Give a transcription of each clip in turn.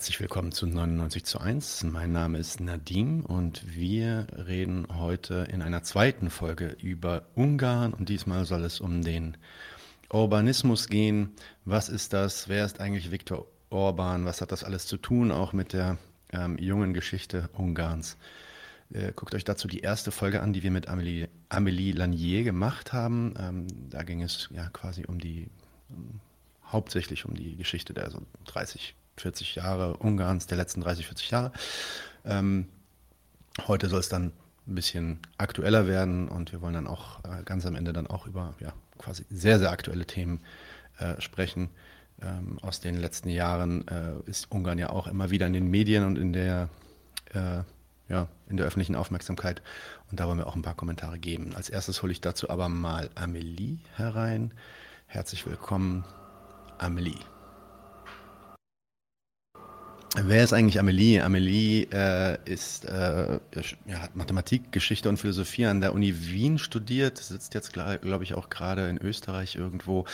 Herzlich willkommen zu 99 zu 1. Mein Name ist Nadim und wir reden heute in einer zweiten Folge über Ungarn und diesmal soll es um den Urbanismus gehen. Was ist das? Wer ist eigentlich Viktor Orban? Was hat das alles zu tun, auch mit der ähm, jungen Geschichte Ungarns? Äh, guckt euch dazu die erste Folge an, die wir mit Amélie, Amélie Lanier gemacht haben. Ähm, da ging es ja quasi um die, um, hauptsächlich um die Geschichte der so 30, 40 Jahre Ungarns, der letzten 30, 40 Jahre. Ähm, heute soll es dann ein bisschen aktueller werden und wir wollen dann auch äh, ganz am Ende dann auch über ja, quasi sehr, sehr aktuelle Themen äh, sprechen. Ähm, aus den letzten Jahren äh, ist Ungarn ja auch immer wieder in den Medien und in der, äh, ja, in der öffentlichen Aufmerksamkeit. Und da wollen wir auch ein paar Kommentare geben. Als erstes hole ich dazu aber mal Amelie herein. Herzlich willkommen, Amelie. Wer ist eigentlich Amelie? Amelie äh, ist, äh, ja, hat Mathematik, Geschichte und Philosophie an der Uni Wien studiert, sitzt jetzt, glaube ich, auch gerade in Österreich irgendwo,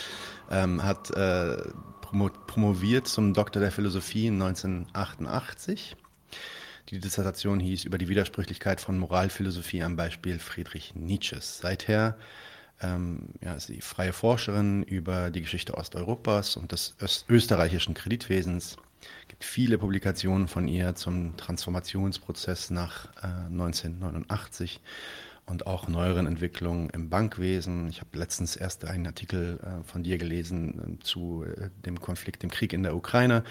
ähm, hat äh, promo promoviert zum Doktor der Philosophie 1988. Die Dissertation hieß über die Widersprüchlichkeit von Moralphilosophie am Beispiel Friedrich Nietzsches. Seither ähm, ja, ist sie freie Forscherin über die Geschichte Osteuropas und des österreichischen Kreditwesens gibt viele Publikationen von ihr zum Transformationsprozess nach äh, 1989 und auch neueren Entwicklungen im Bankwesen. Ich habe letztens erst einen Artikel äh, von dir gelesen äh, zu äh, dem Konflikt, dem Krieg in der Ukraine.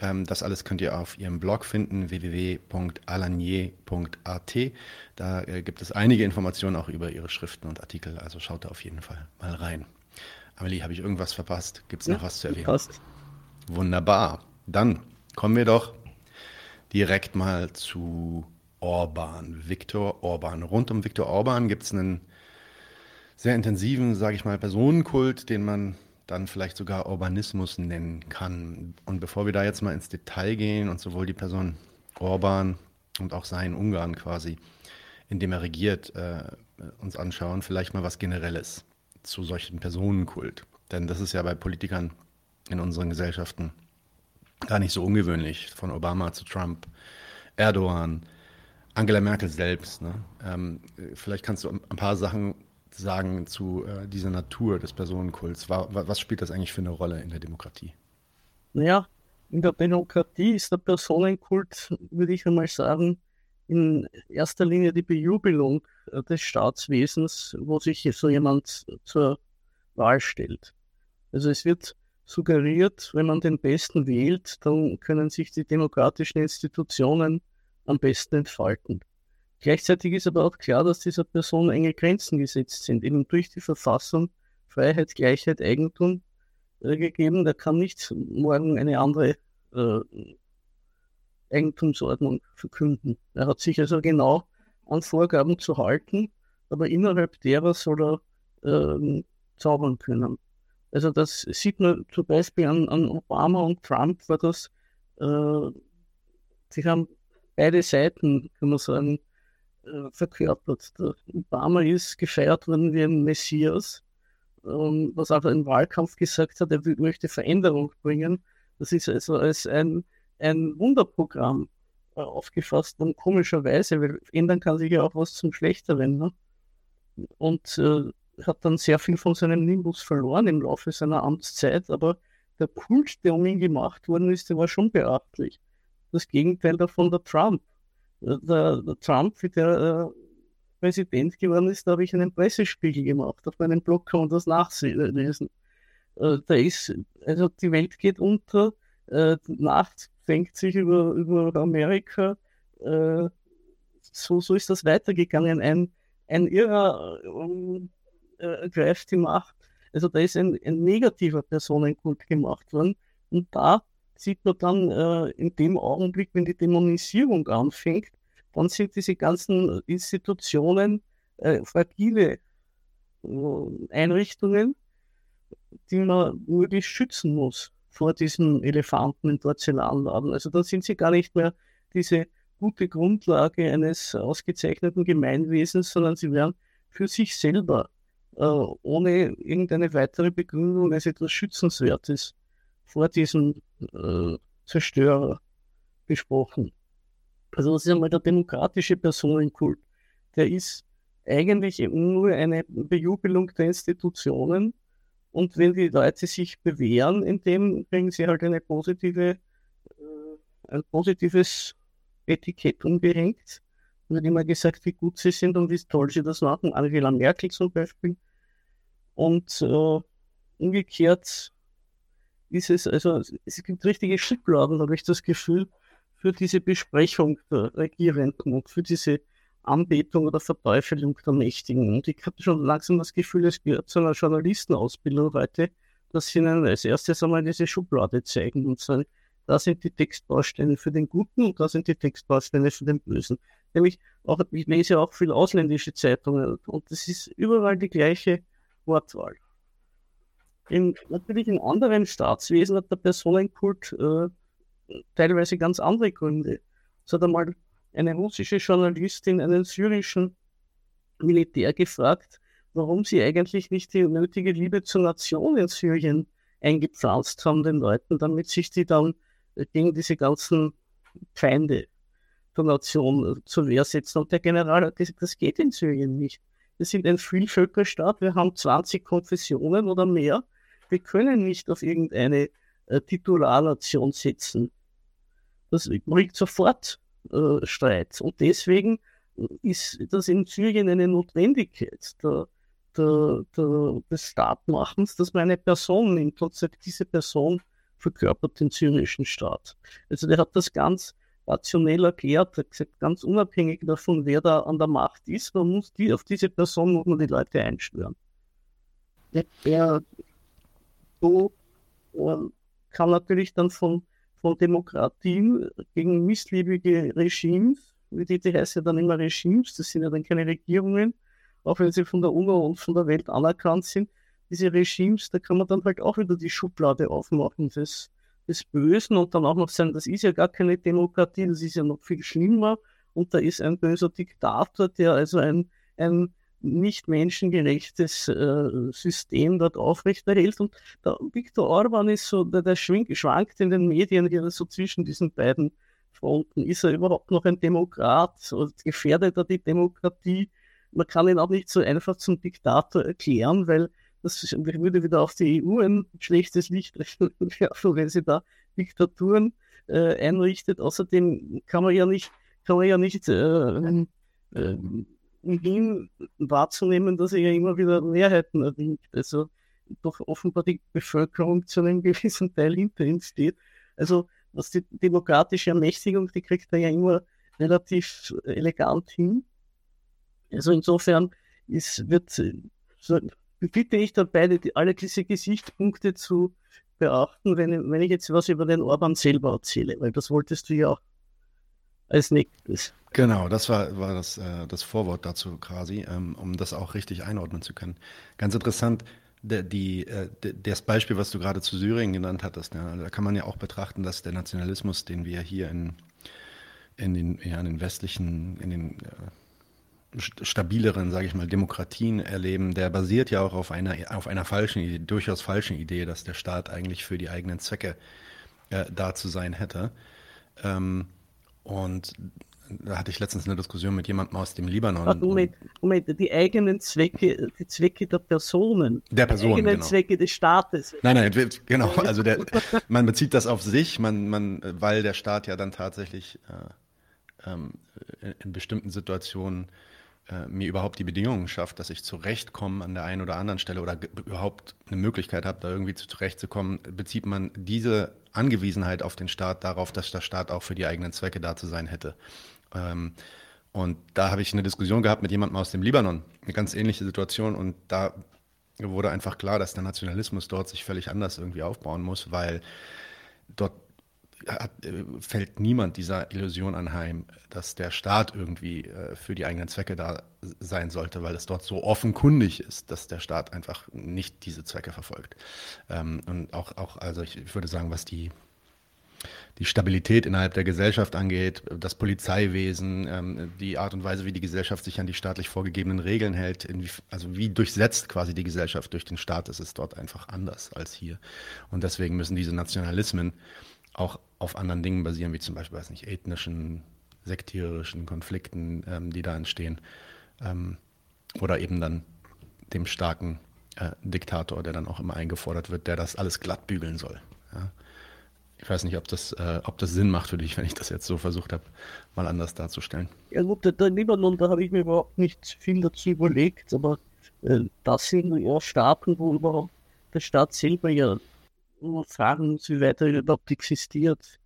Ähm, das alles könnt ihr auf ihrem Blog finden, www.alanier.at. Da äh, gibt es einige Informationen auch über ihre Schriften und Artikel, also schaut da auf jeden Fall mal rein. Amelie, habe ich irgendwas verpasst? Gibt es noch was zu erwähnen? Passt. Wunderbar. Dann kommen wir doch direkt mal zu Orban, Viktor Orban. Rund um Viktor Orban gibt es einen sehr intensiven, sage ich mal, Personenkult, den man dann vielleicht sogar Urbanismus nennen kann. Und bevor wir da jetzt mal ins Detail gehen und sowohl die Person Orban und auch sein Ungarn quasi, in dem er regiert, äh, uns anschauen, vielleicht mal was Generelles zu solchen Personenkult. Denn das ist ja bei Politikern in unseren Gesellschaften gar nicht so ungewöhnlich, von Obama zu Trump, Erdogan, Angela Merkel selbst. Ne? Ähm, vielleicht kannst du ein paar Sachen sagen zu äh, dieser Natur des Personenkults. War, was spielt das eigentlich für eine Rolle in der Demokratie? Naja, in der Demokratie ist der Personenkult, würde ich einmal sagen, in erster Linie die Bejubelung äh, des Staatswesens, wo sich so jemand zur Wahl stellt. Also es wird suggeriert, wenn man den Besten wählt, dann können sich die demokratischen Institutionen am besten entfalten. Gleichzeitig ist aber auch klar, dass dieser Person enge Grenzen gesetzt sind, eben durch die Verfassung Freiheit, Gleichheit, Eigentum äh, gegeben. Da kann nicht morgen eine andere äh, Eigentumsordnung verkünden. Er hat sich also genau an Vorgaben zu halten, aber innerhalb derer soll er äh, zaubern können. Also das sieht man zum Beispiel an, an Obama und Trump, war das, äh, sie haben beide Seiten, kann man sagen, äh, verkörpert. Der Obama ist gefeiert worden wie ein Messias, ähm, was auch im Wahlkampf gesagt hat, er möchte Veränderung bringen. Das ist also als ein, ein Wunderprogramm äh, aufgefasst und komischerweise, weil ändern kann sich ja auch was zum Schlechteren. Ne? Und äh, hat dann sehr viel von seinem Nimbus verloren im Laufe seiner Amtszeit, aber der Kult, der um ihn gemacht worden ist, der war schon beachtlich. Das Gegenteil davon der Trump. Der, der Trump, wie der äh, Präsident geworden ist, da habe ich einen Pressespiegel gemacht. Auf meinem Blog kann man das nachlesen. Äh, da ist, also die Welt geht unter, äh, Nacht fängt sich über, über Amerika. Äh, so, so ist das weitergegangen. Ein, ein irrer um, äh, greift die Macht. Also da ist ein, ein negativer Personenkult gemacht worden. Und da sieht man dann äh, in dem Augenblick, wenn die Dämonisierung anfängt, dann sind diese ganzen Institutionen äh, fragile äh, Einrichtungen, die man wirklich schützen muss vor diesen Elefanten in Porzellanladen. Also dann sind sie gar nicht mehr diese gute Grundlage eines ausgezeichneten Gemeinwesens, sondern sie werden für sich selber ohne irgendeine weitere Begründung als etwas Schützenswertes vor diesem äh, Zerstörer besprochen. Also das ist einmal der demokratische Personenkult. Der ist eigentlich nur eine Bejubelung der Institutionen. Und wenn die Leute sich bewähren, in dem bringen sie halt eine positive, äh, ein positives Etikett umgehängt. Wird immer gesagt, wie gut sie sind und wie toll sie das machen. Angela Merkel zum Beispiel. Und äh, umgekehrt ist es, also es gibt richtige Schubladen, habe ich das Gefühl, für diese Besprechung der Regierenden und für diese Anbetung oder Verteufelung der Mächtigen. Und ich habe schon langsam das Gefühl, es gehört zu einer Journalistenausbildung heute, dass sie ihnen als erstes einmal diese Schublade zeigen und sagen, da sind die Textbausteine für den Guten und da sind die Textbausteine für den Bösen. Nämlich auch, ich lese auch viel ausländische Zeitungen und es ist überall die gleiche Wortwahl. In, natürlich in anderen Staatswesen hat der Personenkult äh, teilweise ganz andere Gründe. Es hat einmal eine russische Journalistin einen syrischen Militär gefragt, warum sie eigentlich nicht die nötige Liebe zur Nation in Syrien eingepflanzt haben, den Leuten, damit sich die dann gegen diese ganzen Feinde Nation zur Wehr setzen. Und der General hat gesagt, das geht in Syrien nicht. Wir sind ein Vielvölkerstaat, wir haben 20 Konfessionen oder mehr. Wir können nicht auf irgendeine äh, Titularnation setzen. Das bringt sofort äh, Streit. Und deswegen ist das in Syrien eine Notwendigkeit der, der, der, des Staatmachens, dass man eine Person nimmt und sagt, diese Person verkörpert den syrischen Staat. Also der hat das ganz rationell erklärt, ganz unabhängig davon, wer da an der Macht ist, man muss die, auf diese Person muss man die Leute einschwören. Der, so kann natürlich dann von, von Demokratien gegen missliebige Regimes, wie die, die heißen ja dann immer Regimes, das sind ja dann keine Regierungen, auch wenn sie von der UNO und von der Welt anerkannt sind, diese Regimes, da kann man dann halt auch wieder die Schublade aufmachen des, des Bösen und dann auch noch sagen, das ist ja gar keine Demokratie, das ist ja noch viel schlimmer und da ist ein böser Diktator, der also ein, ein nicht menschengerechtes äh, System dort aufrechterhält. Und der Viktor Orban ist so, der, der schwingt, schwankt in den Medien hier so zwischen diesen beiden Fronten. Ist er überhaupt noch ein Demokrat? Oder gefährdet er die Demokratie? Man kann ihn auch nicht so einfach zum Diktator erklären, weil das würde wieder auf die EU ein schlechtes Licht werfen, wenn sie da Diktaturen äh, einrichtet. Außerdem kann man ja nicht, kann man ja nicht äh, äh, ihn wahrzunehmen, dass er ja immer wieder Mehrheiten erringt. Also doch offenbar die Bevölkerung zu einem gewissen Teil hinter ihm steht. Also was die demokratische Ermächtigung, die kriegt er ja immer relativ elegant hin. Also insofern ist, wird, so, bitte ich da beide, die, alle diese Gesichtspunkte zu beachten, wenn, wenn ich jetzt was über den Orban selber erzähle, weil das wolltest du ja auch als nächstes. Genau, das war, war das, äh, das Vorwort dazu quasi, ähm, um das auch richtig einordnen zu können. Ganz interessant, der, die, äh, das Beispiel, was du gerade zu Syrien genannt hattest, ja, da kann man ja auch betrachten, dass der Nationalismus, den wir hier in, in, den, ja, in den westlichen, in den äh, stabileren, sage ich mal, Demokratien erleben, der basiert ja auch auf einer, auf einer falschen, durchaus falschen Idee, dass der Staat eigentlich für die eigenen Zwecke äh, da zu sein hätte. Ähm, und da hatte ich letztens eine Diskussion mit jemandem aus dem Libanon. Ach, Moment, Moment, die eigenen Zwecke, die Zwecke der Personen. Der Personen, Die eigenen genau. Zwecke des Staates. Nein, nein, genau. Also der, man bezieht das auf sich, man, man, weil der Staat ja dann tatsächlich äh, ähm, in bestimmten Situationen äh, mir überhaupt die Bedingungen schafft, dass ich zurechtkomme an der einen oder anderen Stelle oder überhaupt eine Möglichkeit habe, da irgendwie zurechtzukommen, bezieht man diese Angewiesenheit auf den Staat darauf, dass der Staat auch für die eigenen Zwecke da zu sein hätte. Ähm, und da habe ich eine Diskussion gehabt mit jemandem aus dem Libanon, eine ganz ähnliche Situation. Und da wurde einfach klar, dass der Nationalismus dort sich völlig anders irgendwie aufbauen muss, weil dort hat, äh, fällt niemand dieser Illusion anheim, dass der Staat irgendwie äh, für die eigenen Zwecke da sein sollte, weil es dort so offenkundig ist, dass der Staat einfach nicht diese Zwecke verfolgt. Ähm, und auch, auch, also ich würde sagen, was die die Stabilität innerhalb der Gesellschaft angeht, das Polizeiwesen, ähm, die Art und Weise, wie die Gesellschaft sich an die staatlich vorgegebenen Regeln hält, also wie durchsetzt quasi die Gesellschaft durch den Staat, ist es dort einfach anders als hier. Und deswegen müssen diese Nationalismen auch auf anderen Dingen basieren, wie zum Beispiel, weiß nicht, ethnischen, sektierischen Konflikten, ähm, die da entstehen. Ähm, oder eben dann dem starken äh, Diktator, der dann auch immer eingefordert wird, der das alles glatt bügeln soll. Ja. Ich weiß nicht, ob das, äh, ob das Sinn macht für dich, wenn ich das jetzt so versucht habe, mal anders darzustellen. Ja gut, der, Libanon, da habe ich mir überhaupt nicht viel dazu überlegt, aber äh, das sind ja Staaten, wo überhaupt der Staat selber ja nur fragen wie weit er überhaupt existiert.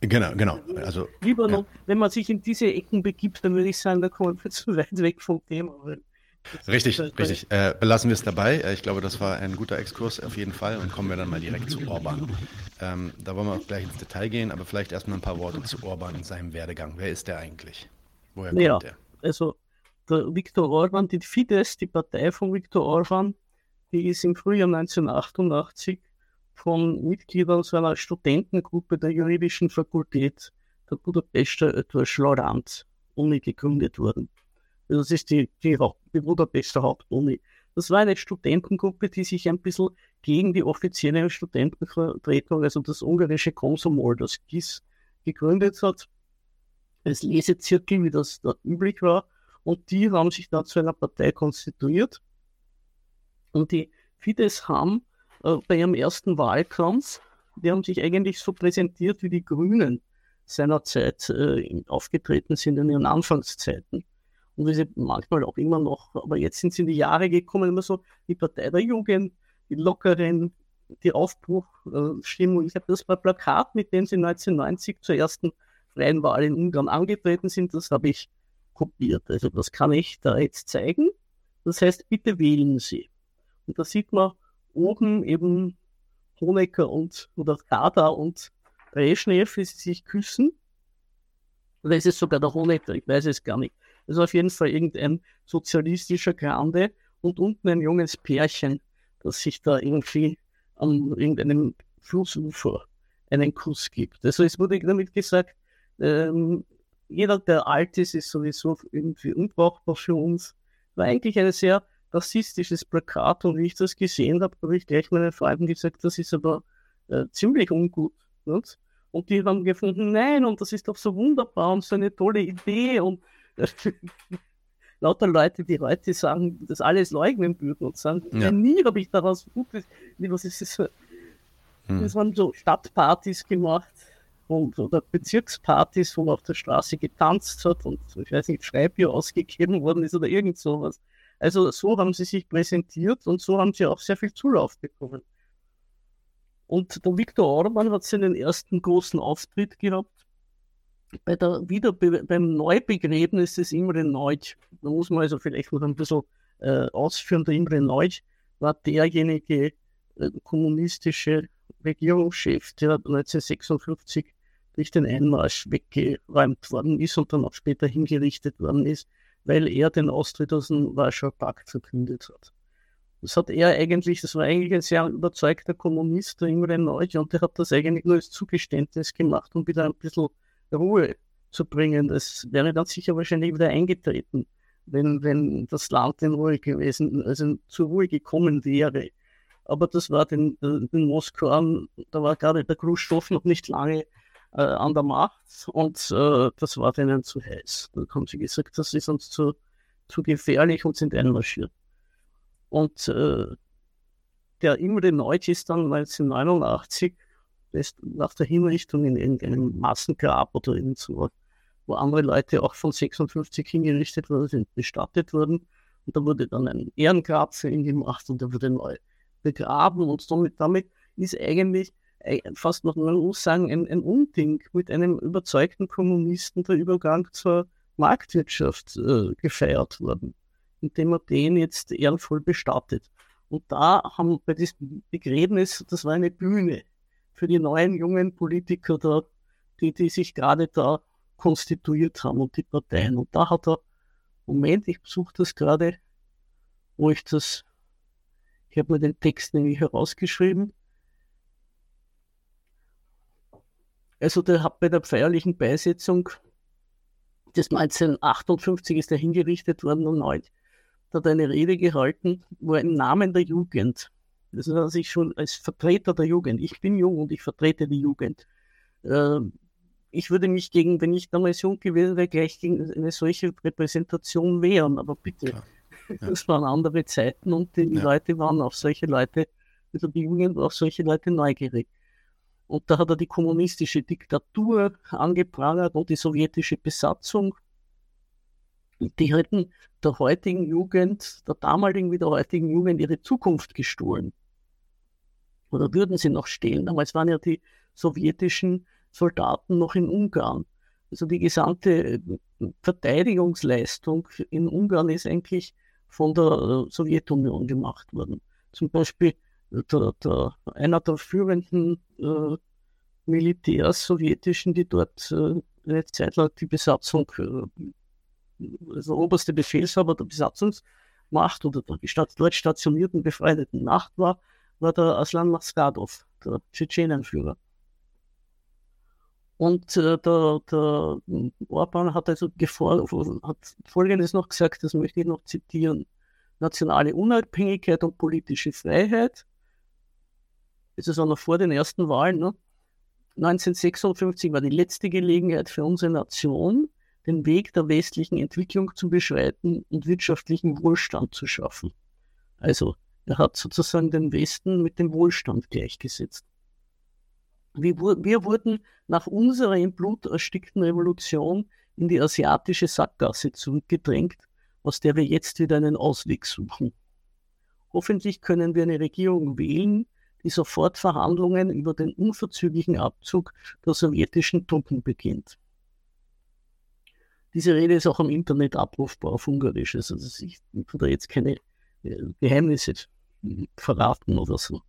Genau, genau. Also, Libanon, ja. wenn man sich in diese Ecken begibt, dann würde ich sagen, da kommen wir zu weit weg vom Thema. Richtig, richtig. Äh, belassen wir es dabei. Äh, ich glaube, das war ein guter Exkurs auf jeden Fall und kommen wir dann mal direkt zu Orban. Ähm, da wollen wir auch gleich ins Detail gehen, aber vielleicht erstmal ein paar Worte zu Orban und seinem Werdegang. Wer ist der eigentlich? Woher kommt ja, der? Also der Viktor Orban, die Fidesz, die Partei von Viktor Orban, die ist im Frühjahr 1988 von Mitgliedern so einer Studentengruppe der juridischen Fakultät der Budapester Lorand Uni gegründet worden. Das ist die, die, die Budapester Hauptuni. Das war eine Studentengruppe, die sich ein bisschen gegen die offizielle Studentenvertretung, also das ungarische Konsumol, das GIS, gegründet hat, als Lesezirkel, wie das dort üblich war. Und die haben sich dann zu einer Partei konstituiert. Und die Fidesz haben äh, bei ihrem ersten Wahlkampf, die haben sich eigentlich so präsentiert, wie die Grünen seinerzeit äh, aufgetreten sind in ihren Anfangszeiten und wie sie manchmal auch immer noch, aber jetzt sind sie in die Jahre gekommen, immer so die Partei der Jugend, die Lockeren, die Aufbruchstimmung. Ich habe das Plakat, mit dem sie 1990 zur ersten freien Wahl in Ungarn angetreten sind, das habe ich kopiert. Also das kann ich da jetzt zeigen. Das heißt, bitte wählen Sie. Und da sieht man oben eben Honecker und oder Kada und Brezhnev, wie sie sich küssen. Oder ist es sogar der Honecker? Ich weiß es gar nicht. Ist auf jeden Fall irgendein sozialistischer Grande und unten ein junges Pärchen, das sich da irgendwie an irgendeinem Flussufer einen Kuss gibt. Also es wurde damit gesagt, ähm, jeder, der alt ist, ist sowieso irgendwie unbrauchbar für uns. War eigentlich ein sehr rassistisches Plakat und wie ich das gesehen habe, habe ich gleich meinen Freunden gesagt, das ist aber äh, ziemlich ungut. Nicht? Und die haben gefunden, nein, und das ist doch so wunderbar und so eine tolle Idee und lauter Leute, die heute sagen, das alles leugnen würden und sagen, ja. nie habe ich daraus Gutes, was ist das? Hm. Das waren so Stadtpartys gemacht und, oder Bezirkspartys, wo man auf der Straße getanzt hat und ich weiß nicht, Schreibbier ausgegeben worden ist oder irgend sowas. Also so haben sie sich präsentiert und so haben sie auch sehr viel Zulauf bekommen. Und der Viktor Orban hat seinen ersten großen Auftritt gehabt bei der wieder beim Neubegräbnis des Imre Neutsch, da muss man also vielleicht noch ein bisschen äh, ausführen, der Imre Neutsch war derjenige äh, kommunistische Regierungschef, der 1956 durch den Einmarsch weggeräumt worden ist und dann auch später hingerichtet worden ist, weil er den Austritt aus dem Warschauer Pakt verkündet hat. Das hat er eigentlich, das war eigentlich ein sehr überzeugter Kommunist, der Imre Neutsch, und der hat das eigentlich nur als Zugeständnis gemacht, um wieder ein bisschen Ruhe zu bringen. Das wäre dann sicher wahrscheinlich wieder eingetreten, wenn, wenn das Land in Ruhe gewesen, also zur Ruhe gekommen wäre. Aber das war den, den Moskauern, da war gerade der Khrushchev noch nicht lange äh, an der Macht und äh, das war denen zu heiß. Da haben sie gesagt, das ist uns zu, zu gefährlich und sind einmarschiert. Und äh, der Imre Neutsch ist dann 1989 nach der Hinrichtung in irgendeinem Massengrab oder irgend so, wo andere Leute auch von 56 hingerichtet worden sind, bestattet wurden. Und da wurde dann ein Ehrengrab für ihn gemacht und er wurde neu begraben. Und somit, damit ist eigentlich fast noch, man muss sagen, ein, ein Unding mit einem überzeugten Kommunisten der Übergang zur Marktwirtschaft äh, gefeiert worden, indem er den jetzt ehrenvoll bestattet. Und da haben bei diesem Begräbnis, das war eine Bühne, für die neuen jungen Politiker da, die, die sich gerade da konstituiert haben und die Parteien. Und da hat er, Moment, ich suche das gerade, wo ich das, ich habe mir den Text nämlich herausgeschrieben. Also der hat bei der feierlichen Beisetzung des 1958 ist er hingerichtet worden und. Da hat er eine Rede gehalten, wo er im Namen der Jugend Also dass ich schon als Vertreter der Jugend, ich bin jung und ich vertrete die Jugend. Äh, ich würde mich gegen, wenn ich damals jung gewesen wäre, gleich gegen eine solche Repräsentation wehren. Aber bitte, ja. das waren andere Zeiten und die ja. Leute waren auf solche Leute, also die Jugend war auf solche Leute neugierig. Und da hat er die kommunistische Diktatur angeprangert und die sowjetische Besatzung. Die hätten der heutigen Jugend, der damaligen wie der heutigen Jugend ihre Zukunft gestohlen. Oder würden sie noch stehlen? Damals waren ja die sowjetischen Soldaten noch in Ungarn. Also die gesamte Verteidigungsleistung in Ungarn ist eigentlich von der Sowjetunion gemacht worden. Zum Beispiel der, der, einer der führenden äh, Militärs sowjetischen, die dort äh, eine Zeit lang die Besatzung, äh, also oberste Befehlshaber der Besatzungsmacht oder der dort stationierten befreundeten Macht war, war der Aslan Maskadov, der Tschetschenenführer. Und äh, der, der Orban hat also hat Folgendes noch gesagt, das möchte ich noch zitieren. Nationale Unabhängigkeit und politische Freiheit ist auch noch vor den ersten Wahlen, ne? 1956 war die letzte Gelegenheit für unsere Nation, den Weg der westlichen Entwicklung zu beschreiten und wirtschaftlichen Wohlstand zu schaffen. Also er hat sozusagen den Westen mit dem Wohlstand gleichgesetzt. Wir, wir wurden nach unserer im Blut erstickten Revolution in die asiatische Sackgasse zurückgedrängt, aus der wir jetzt wieder einen Ausweg suchen. Hoffentlich können wir eine Regierung wählen, die sofort Verhandlungen über den unverzüglichen Abzug der sowjetischen Truppen beginnt. Diese Rede ist auch im Internet abrufbar auf Ungarisch. Also ich kann da jetzt keine äh, Geheimnisse verraten oder so.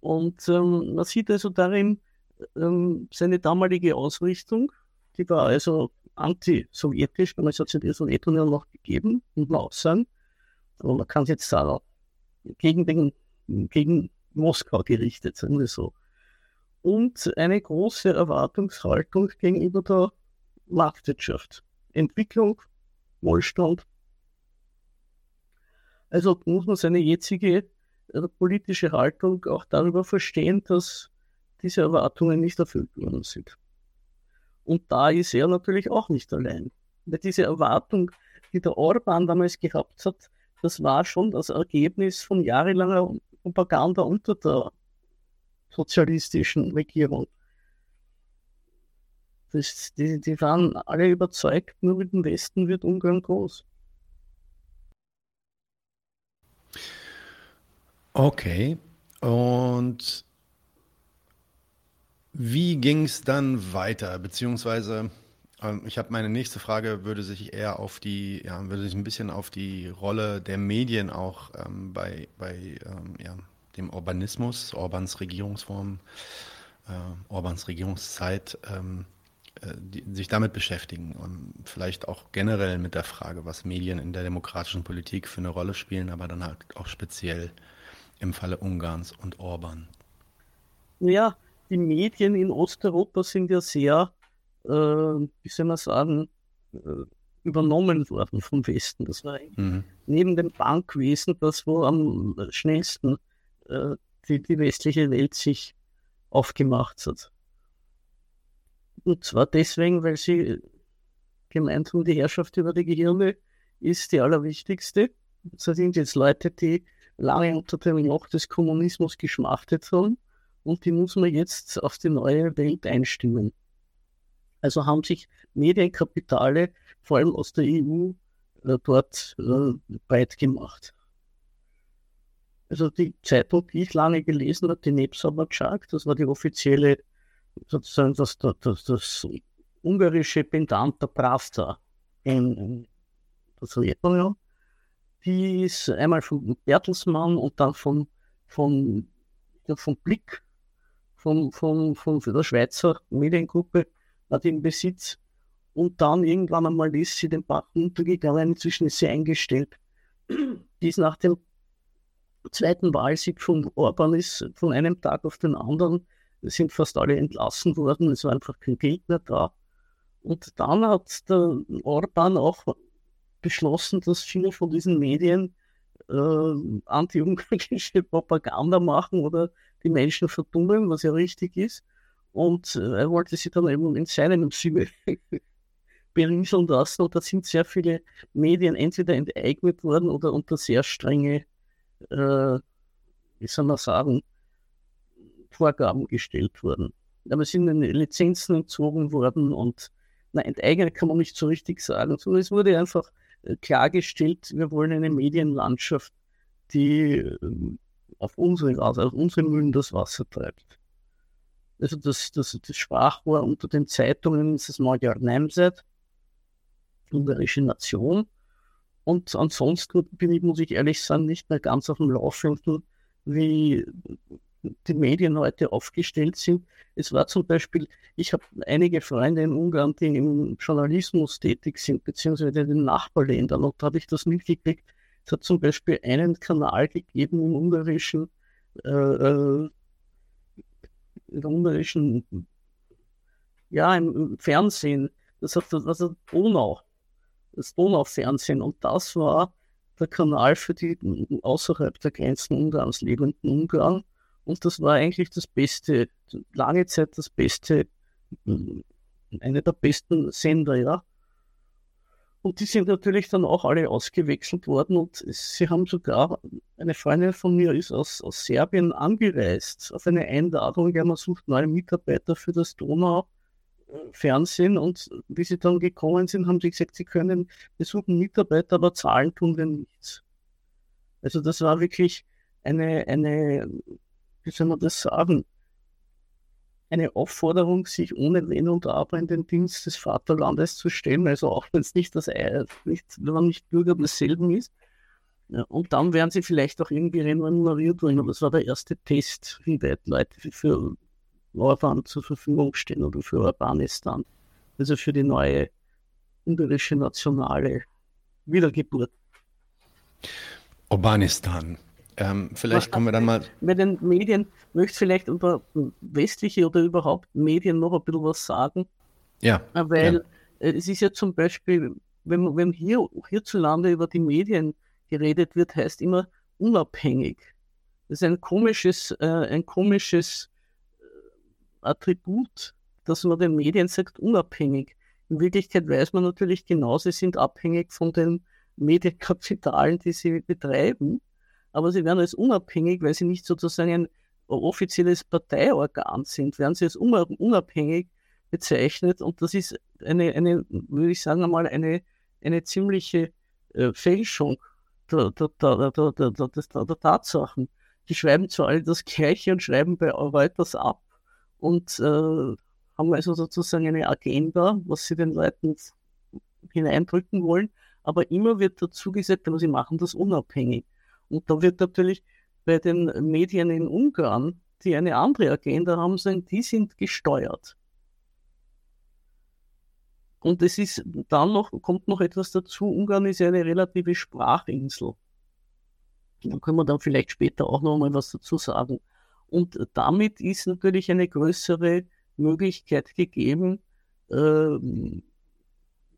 Und ähm, man sieht also darin ähm, seine damalige Ausrichtung, die war also anti-sowjetisch, damals hat es ja die Sowjetunion noch gegeben, muss man. Aber man kann es jetzt sagen, gegen, den, gegen Moskau gerichtet, sagen wir so. Und eine große Erwartungshaltung gegenüber der Marktwirtschaft. Entwicklung, Wohlstand. Also muss man seine jetzige äh, politische Haltung auch darüber verstehen, dass diese Erwartungen nicht erfüllt worden sind. Und da ist er natürlich auch nicht allein. Weil diese Erwartung, die der Orban damals gehabt hat, das war schon das Ergebnis von jahrelanger Propaganda unter der sozialistischen Regierung. Das, die, die waren alle überzeugt, nur mit dem Westen wird Ungarn groß. Okay. Und wie ging es dann weiter? Beziehungsweise ich habe meine nächste Frage würde sich eher auf die, ja, würde sich ein bisschen auf die Rolle der Medien auch ähm, bei, bei ähm, ja, dem Urbanismus, Orbans Regierungsform, äh, Orbans Regierungszeit, ähm, äh, die, sich damit beschäftigen und vielleicht auch generell mit der Frage, was Medien in der demokratischen Politik für eine Rolle spielen, aber dann halt auch speziell im Falle Ungarns und Orban. Ja, die Medien in Osteuropa sind ja sehr wie soll man sagen, äh, übernommen worden vom Westen. Das war mhm. neben dem Bankwesen das, wo am schnellsten äh, die, die westliche Welt sich aufgemacht hat. Und zwar deswegen, weil sie gemeint haben, die Herrschaft über die Gehirne ist die allerwichtigste. Das sind jetzt Leute, die lange unter dem Loch des Kommunismus geschmachtet haben und die muss man jetzt auf die neue Welt einstimmen. Also haben sich Medienkapitale, vor allem aus der EU, äh, dort äh, breit gemacht. Also die Zeitung, die ich lange gelesen habe, die Nebsamatschak, das war die offizielle, sozusagen das, das, das, das ungarische Pendant der Pravda in, der Sowjetunion. Die ist einmal von Bertelsmann und dann von, von, von Blick, von, von, von der Schweizer Mediengruppe hat im Besitz und dann irgendwann einmal ist sie den Bach untergegangen, inzwischen ist sie eingestellt. Die nach dem zweiten Wahlsieg von Orban ist von einem Tag auf den anderen, sind fast alle entlassen worden, es war einfach kein Geld mehr da. Und dann hat der Orban auch beschlossen, dass viele von diesen Medien äh, anti-ungarische Propaganda machen oder die Menschen verdummen, was ja richtig ist. Und äh, er wollte sie dann eben in seinem Sinne berieseln lassen. Und da sind sehr viele Medien entweder enteignet worden oder unter sehr strenge, äh, wie soll man sagen, Vorgaben gestellt worden. Aber es sind Lizenzen entzogen worden und na, enteignet kann man nicht so richtig sagen, sondern es wurde einfach äh, klargestellt, wir wollen eine Medienlandschaft, die äh, auf unsere Art, auf unsere Mühlen das Wasser treibt. Also das, das, das Sprachrohr unter den Zeitungen ist das Magyar Nemzet, ungarische Nation. Und ansonsten bin ich, muss ich ehrlich sagen, nicht mehr ganz auf dem Laufenden, wie die Medien heute aufgestellt sind. Es war zum Beispiel, ich habe einige Freunde in Ungarn, die im Journalismus tätig sind, beziehungsweise in den Nachbarländern, und da habe ich das mitgekriegt. Es hat zum Beispiel einen Kanal gegeben im ungarischen, äh, äh ungarischen, ja, im Fernsehen. Das hat das, also Donau, das Donau-Fernsehen. Und das war der Kanal für die außerhalb der Grenzen Ungarns lebenden Ungarn. Und das war eigentlich das Beste, lange Zeit das Beste, eine der besten Sender, ja. Und die sind natürlich dann auch alle ausgewechselt worden und sie haben sogar, eine Freundin von mir ist aus, aus Serbien angereist auf eine Einladung, ja, man sucht neue Mitarbeiter für das Donau-Fernsehen und wie sie dann gekommen sind, haben sie gesagt, sie können, wir suchen Mitarbeiter, aber zahlen tun wir nichts. Also das war wirklich eine, eine wie soll man das sagen, eine Aufforderung, sich ohne Wenn und Aber in den Dienst des Vaterlandes zu stellen, also auch wenn es nicht das nicht, wenn man nicht Bürger desselben ist. Ja, und dann werden sie vielleicht auch irgendwie remuneriert werden. Aber das war der erste Test, wie weit Leute für Orban zur Verfügung stehen oder für Urbanistan. Also für die neue ungarische nationale Wiedergeburt. Urbanistan. Ähm, vielleicht kommen wir dann mal. Bei den Medien möchte vielleicht über westliche oder überhaupt Medien noch ein bisschen was sagen. Ja. Weil ja. es ist ja zum Beispiel, wenn, wenn hier hierzulande über die Medien geredet wird, heißt immer unabhängig. Das ist ein komisches, äh, ein komisches äh, Attribut, dass man den Medien sagt, unabhängig. In Wirklichkeit weiß man natürlich genau, sie sind abhängig von den Medienkapitalen, die sie betreiben aber sie werden als unabhängig, weil sie nicht sozusagen ein offizielles Parteiorgan sind, werden sie als unabhängig bezeichnet und das ist eine, eine würde ich sagen einmal, eine, eine ziemliche äh, Fälschung der, der, der, der, Tatsachen. Die schreiben zwar alle das Gleiche und schreiben bei Reuters ab und äh, haben also sozusagen eine Agenda, was sie den Leuten hineindrücken wollen, aber immer wird dazu gesagt, aber sie machen das unabhängig. Und da wird natürlich bei den Medien in Ungarn, die eine andere Agenda haben, sagen, die sind gesteuert. Und es ist dann noch, kommt noch etwas dazu, Ungarn ist ja eine relative Sprachinsel. Da können wir dann vielleicht später auch noch mal was dazu sagen. Und damit ist natürlich eine größere Möglichkeit gegeben, äh,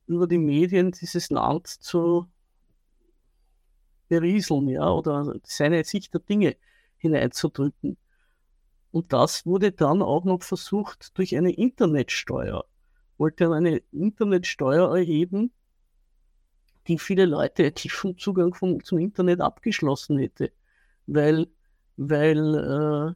über die Medien dieses Land zu berieseln, ja, oder seine Sicht der Dinge hineinzudrücken. Und das wurde dann auch noch versucht durch eine Internetsteuer. Wollte eine Internetsteuer erheben, die viele Leute die vom Zugang vom, zum Internet abgeschlossen hätte, weil, weil äh,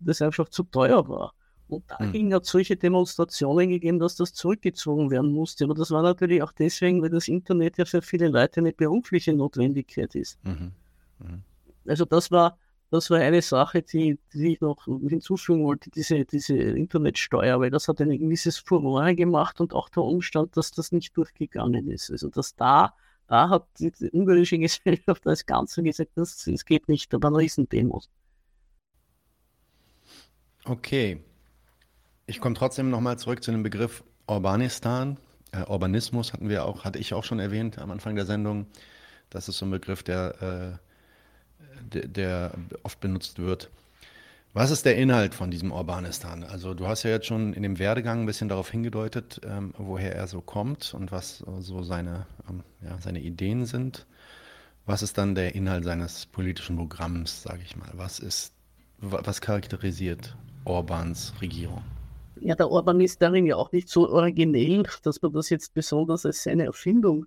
das einfach zu teuer war. Und dagegen hm. hat solche Demonstrationen gegeben, dass das zurückgezogen werden musste. Aber das war natürlich auch deswegen, weil das Internet ja für viele Leute eine berufliche Notwendigkeit ist. Mhm. Mhm. Also das war, das war eine Sache, die, die ich noch hinzufügen wollte, diese, diese Internetsteuer, weil das hat ein gewisses Furore gemacht und auch der Umstand, dass das nicht durchgegangen ist. Also dass da, da hat die, die ungarische Gesellschaft als Ganze gesagt, das, das geht nicht, da waren Riesendemos. Okay, ich komme trotzdem nochmal zurück zu dem Begriff Urbanistan. Äh, Urbanismus hatten wir auch, hatte ich auch schon erwähnt am Anfang der Sendung. Das ist so ein Begriff, der, äh, der, der oft benutzt wird. Was ist der Inhalt von diesem Urbanistan? Also du hast ja jetzt schon in dem Werdegang ein bisschen darauf hingedeutet, ähm, woher er so kommt und was so seine, ähm, ja, seine Ideen sind. Was ist dann der Inhalt seines politischen Programms, sage ich mal? Was ist, was charakterisiert Orbans Regierung? Ja, der Orban ist darin ja auch nicht so originell, dass man das jetzt besonders als seine Erfindung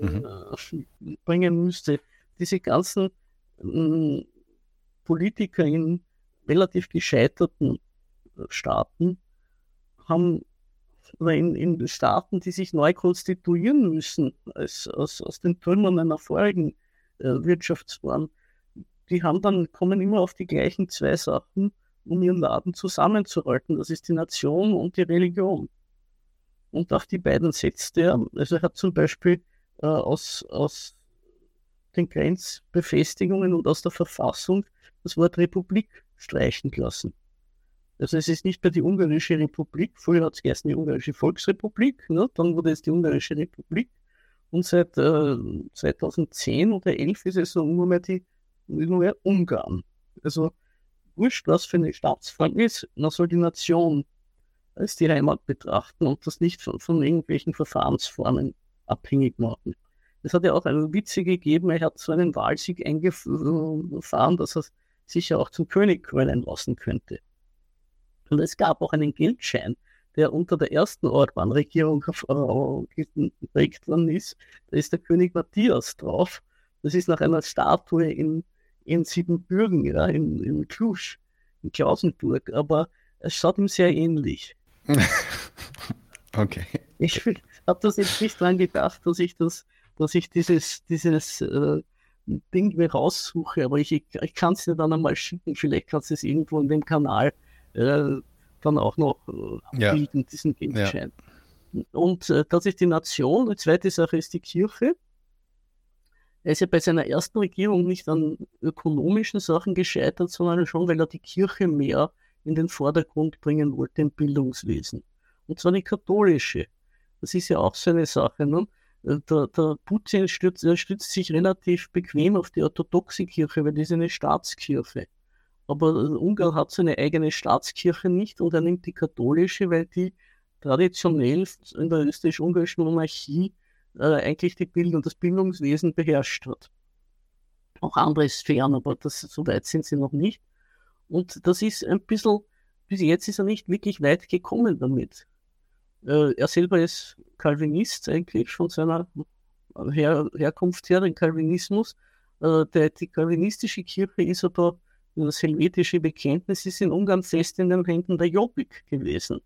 mhm. äh, bringen müsste. Diese ganzen äh, Politiker in relativ gescheiterten äh, Staaten haben oder in, in Staaten, die sich neu konstituieren müssen, als, aus, aus den Trümmern einer vorigen äh, Wirtschaftsform, die haben dann, kommen immer auf die gleichen zwei Sachen, um ihren Laden zusammenzuhalten. Das ist die Nation und die Religion. Und auf die beiden setzt er, also er hat zum Beispiel äh, aus, aus den Grenzbefestigungen und aus der Verfassung das Wort Republik streichen lassen. Also es ist nicht mehr die Ungarische Republik, früher hat es geheißen die Ungarische Volksrepublik, ne? dann wurde es die Ungarische Republik und seit äh, 2010 oder 2011 ist es nur mehr die nur mehr Ungarn. Also wurscht, was für eine Staatsform ist, man soll die Nation als die Heimat betrachten und das nicht von, von irgendwelchen Verfahrensformen abhängig machen. Es hat ja auch eine Witze gegeben, er hat so einen Wahlsieg eingefahren, dass er sich ja auch zum König krönen lassen könnte. Und es gab auch einen Geldschein, der unter der ersten Orban-Regierung geprägt worden ist. Da ist der König Matthias drauf. Das ist nach einer Statue in, in Siebenbürgen, ja, in, in Klusch, in Klausenburg. Aber es schaut ihm sehr ähnlich. okay. Ich habe das jetzt nicht dran gedacht, dass ich das, dass ich dieses, dieses äh, Ding mir raussuche, aber ich, ich kann es dir dann einmal schicken. Vielleicht kannst du es irgendwo in dem Kanal äh, dann auch noch äh, ja. bilden, diesen Gegenschein. Ja. Und äh, das ist die Nation. Die zweite Sache ist die Kirche. Er ist ja bei seiner ersten Regierung nicht an ökonomischen Sachen gescheitert, sondern schon, weil er die Kirche mehr in den Vordergrund bringen wollte im Bildungswesen. Und zwar die katholische. Das ist ja auch so eine Sache. Ne? Der, der Putin stützt, stützt, sich relativ bequem auf die orthodoxe Kirche, weil die ist eine Staatskirche. Aber Ungarn hat seine eigene Staatskirche nicht und er nimmt die katholische, weil die traditionell in der österreichisch-ungarischen Monarchie eigentlich die Bildung, das Bildungswesen beherrscht hat. Auch andere Sphären, aber das, so weit sind sie noch nicht. Und das ist ein bisschen, bis jetzt ist er nicht wirklich weit gekommen damit. Äh, er selber ist Calvinist eigentlich von seiner Her Herkunft her, den Calvinismus. Äh, der, die calvinistische Kirche ist aber das helvetische Bekenntnis ist in Ungarn fest in den Händen der Jobbik gewesen,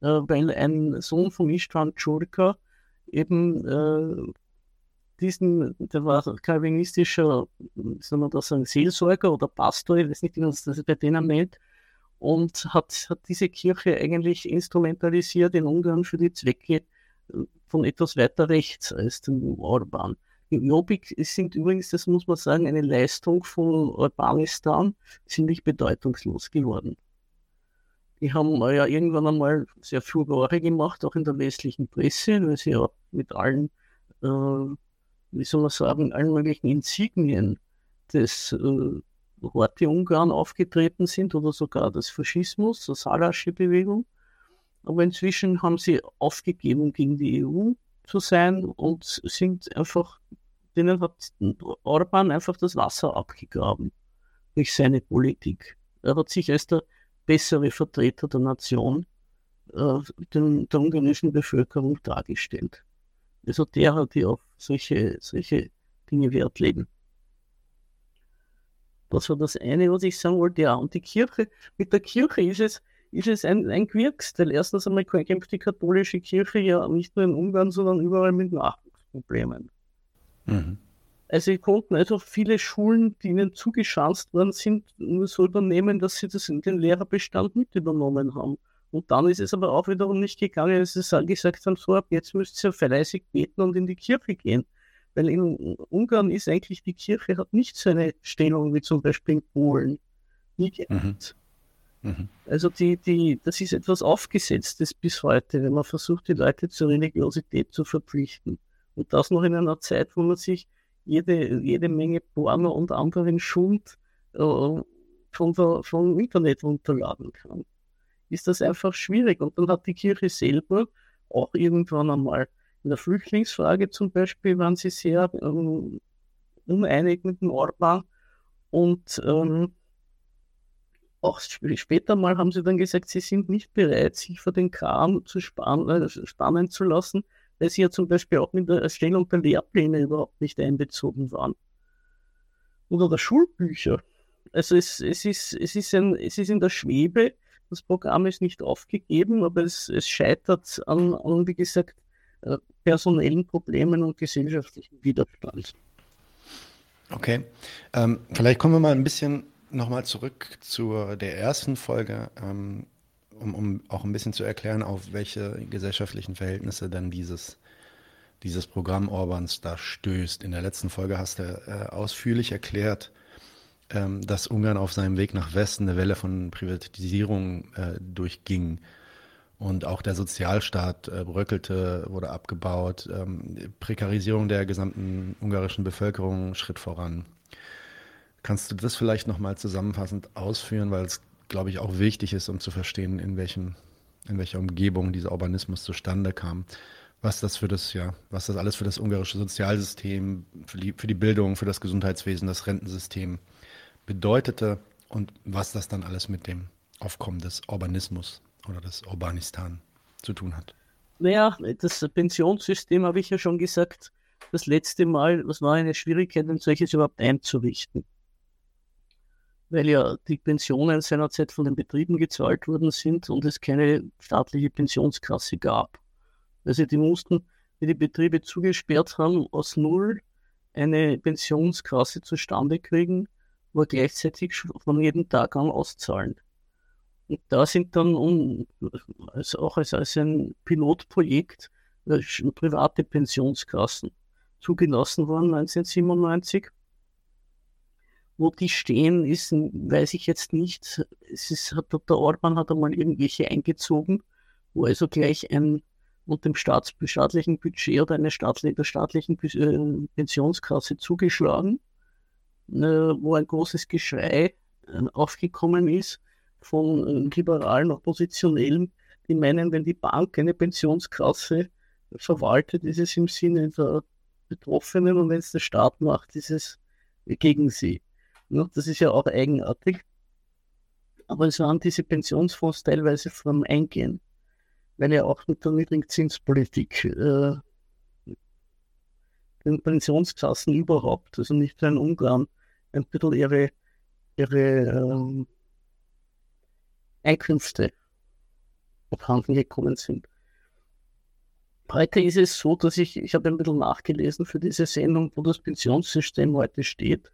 äh, weil ein Sohn von Istvan Tschurka eben äh, diesen, der war kalvinistischer, soll man das sagen, Seelsorger oder Pastor, ich weiß nicht, wie man das bei denen nennt, und hat, hat diese Kirche eigentlich instrumentalisiert in Ungarn für die Zwecke von etwas weiter rechts als dem Orban. Jobbik sind übrigens, das muss man sagen, eine Leistung von Urbanistan ziemlich bedeutungslos geworden. Die haben ja irgendwann einmal sehr Furore gemacht, auch in der westlichen Presse, weil sie ja mit allen, äh, wie soll man sagen, allen möglichen Insignien des äh, Horti Ungarn aufgetreten sind oder sogar des Faschismus, der Salasche-Bewegung. Aber inzwischen haben sie aufgegeben, gegen die EU zu sein und sind einfach denen hat Orban einfach das Wasser abgegraben durch seine Politik. Er hat sich als der bessere Vertreter der Nation äh, den, der ungarischen Bevölkerung dargestellt. Also derer, die auf solche, solche Dinge Wert legen. Das war das eine, was ich sagen wollte. Ja, und die Kirche, mit der Kirche ist es, ist es ein, ein Quirks, weil erstens einmal kämpft die katholische Kirche ja nicht nur in Ungarn, sondern überall mit Nachwuchsproblemen. Mhm. Also sie konnten also viele Schulen, die ihnen zugeschanzt worden sind, nur so übernehmen, dass sie das in den Lehrerbestand mit übernommen haben. Und dann ist es aber auch wiederum nicht gegangen, dass sie gesagt haben, so ab jetzt müsst ihr fleißig beten und in die Kirche gehen. Weil in Ungarn ist eigentlich die Kirche hat nicht so eine Stellung wie zum Beispiel in Polen. Nie gehabt. Mhm. Mhm. Also die, die, das ist etwas Aufgesetztes bis heute, wenn man versucht, die Leute zur Religiosität zu verpflichten. Und das noch in einer Zeit, wo man sich jede, jede Menge Porno und anderen Schund äh, von der, vom Internet runterladen kann. Ist das einfach schwierig. Und dann hat die Kirche selber auch irgendwann einmal in der Flüchtlingsfrage zum Beispiel waren sie sehr ähm, uneinig mit dem Orban und ähm, auch später mal haben sie dann gesagt, sie sind nicht bereit, sich für den Kram zu spannen, äh, spannen zu lassen, sie ja zum Beispiel auch mit der Erstellung der Lehrpläne überhaupt nicht einbezogen waren. Oder der Schulbücher. Also es, es, ist, es, ist ein, es ist in der Schwebe, das Programm ist nicht aufgegeben, aber es, es scheitert an, an, wie gesagt, äh, personellen Problemen und gesellschaftlichen Widerstand. Okay, ähm, vielleicht kommen wir mal ein bisschen nochmal zurück zu der ersten Folge, ähm, um, um auch ein bisschen zu erklären, auf welche gesellschaftlichen Verhältnisse dann dieses, dieses Programm Orbans da stößt. In der letzten Folge hast du äh, ausführlich erklärt, ähm, dass Ungarn auf seinem Weg nach Westen eine Welle von Privatisierung äh, durchging. Und auch der Sozialstaat äh, bröckelte, wurde abgebaut. Ähm, Prekarisierung der gesamten ungarischen Bevölkerung schritt voran. Kannst du das vielleicht nochmal zusammenfassend ausführen, weil es, glaube ich, auch wichtig ist, um zu verstehen, in, welchem, in welcher Umgebung dieser Urbanismus zustande kam. Was das für das, ja, was das alles für das ungarische Sozialsystem, für die, für die Bildung, für das Gesundheitswesen, das Rentensystem bedeutete und was das dann alles mit dem Aufkommen des Urbanismus oder des Urbanistan zu tun hat. Naja, das Pensionssystem habe ich ja schon gesagt, das letzte Mal, was war eine Schwierigkeit, ein solches überhaupt einzurichten weil ja die Pensionen seinerzeit von den Betrieben gezahlt worden sind und es keine staatliche Pensionskasse gab. Also die mussten, wie die Betriebe zugesperrt haben, aus Null eine Pensionskasse zustande kriegen, aber gleichzeitig von jedem Tag an auszahlen. Und da sind dann um, also auch als, als ein Pilotprojekt äh, private Pensionskassen zugelassen worden 1997 wo die stehen, ist, weiß ich jetzt nicht. Es ist, hat, Orban hat einmal irgendwelche eingezogen, wo also gleich ein unter dem Staats, staatlichen Budget oder eine staatliche, der staatlichen äh, Pensionskasse zugeschlagen, äh, wo ein großes Geschrei äh, aufgekommen ist von äh, liberalen Oppositionellen, die meinen, wenn die Bank eine Pensionskasse verwaltet, ist es im Sinne der Betroffenen und wenn es der Staat macht, ist es gegen sie. Ne? Das ist ja auch eigenartig. Aber es waren diese Pensionsfonds teilweise vom Eingehen, weil ja auch mit der Niedrigzinspolitik äh, den Pensionskassen überhaupt, also nicht nur in Ungarn, ein bisschen ihre, ihre ähm, Einkünfte abhanden gekommen sind. Heute ist es so, dass ich, ich habe ein bisschen nachgelesen für diese Sendung, wo das Pensionssystem heute steht.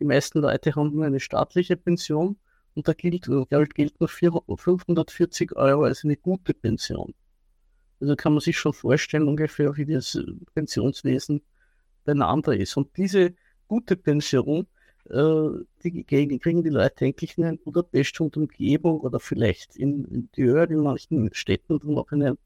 Die meisten Leute haben nur eine staatliche Pension und da gilt, Geld gilt nur 540 Euro als eine gute Pension. Also kann man sich schon vorstellen, ungefähr, wie das Pensionswesen beieinander ist. Und diese gute Pension, äh, die kriegen die Leute eigentlich in Budapest und Umgebung oder vielleicht in, in Dörr, in manchen Städten, wo noch eine,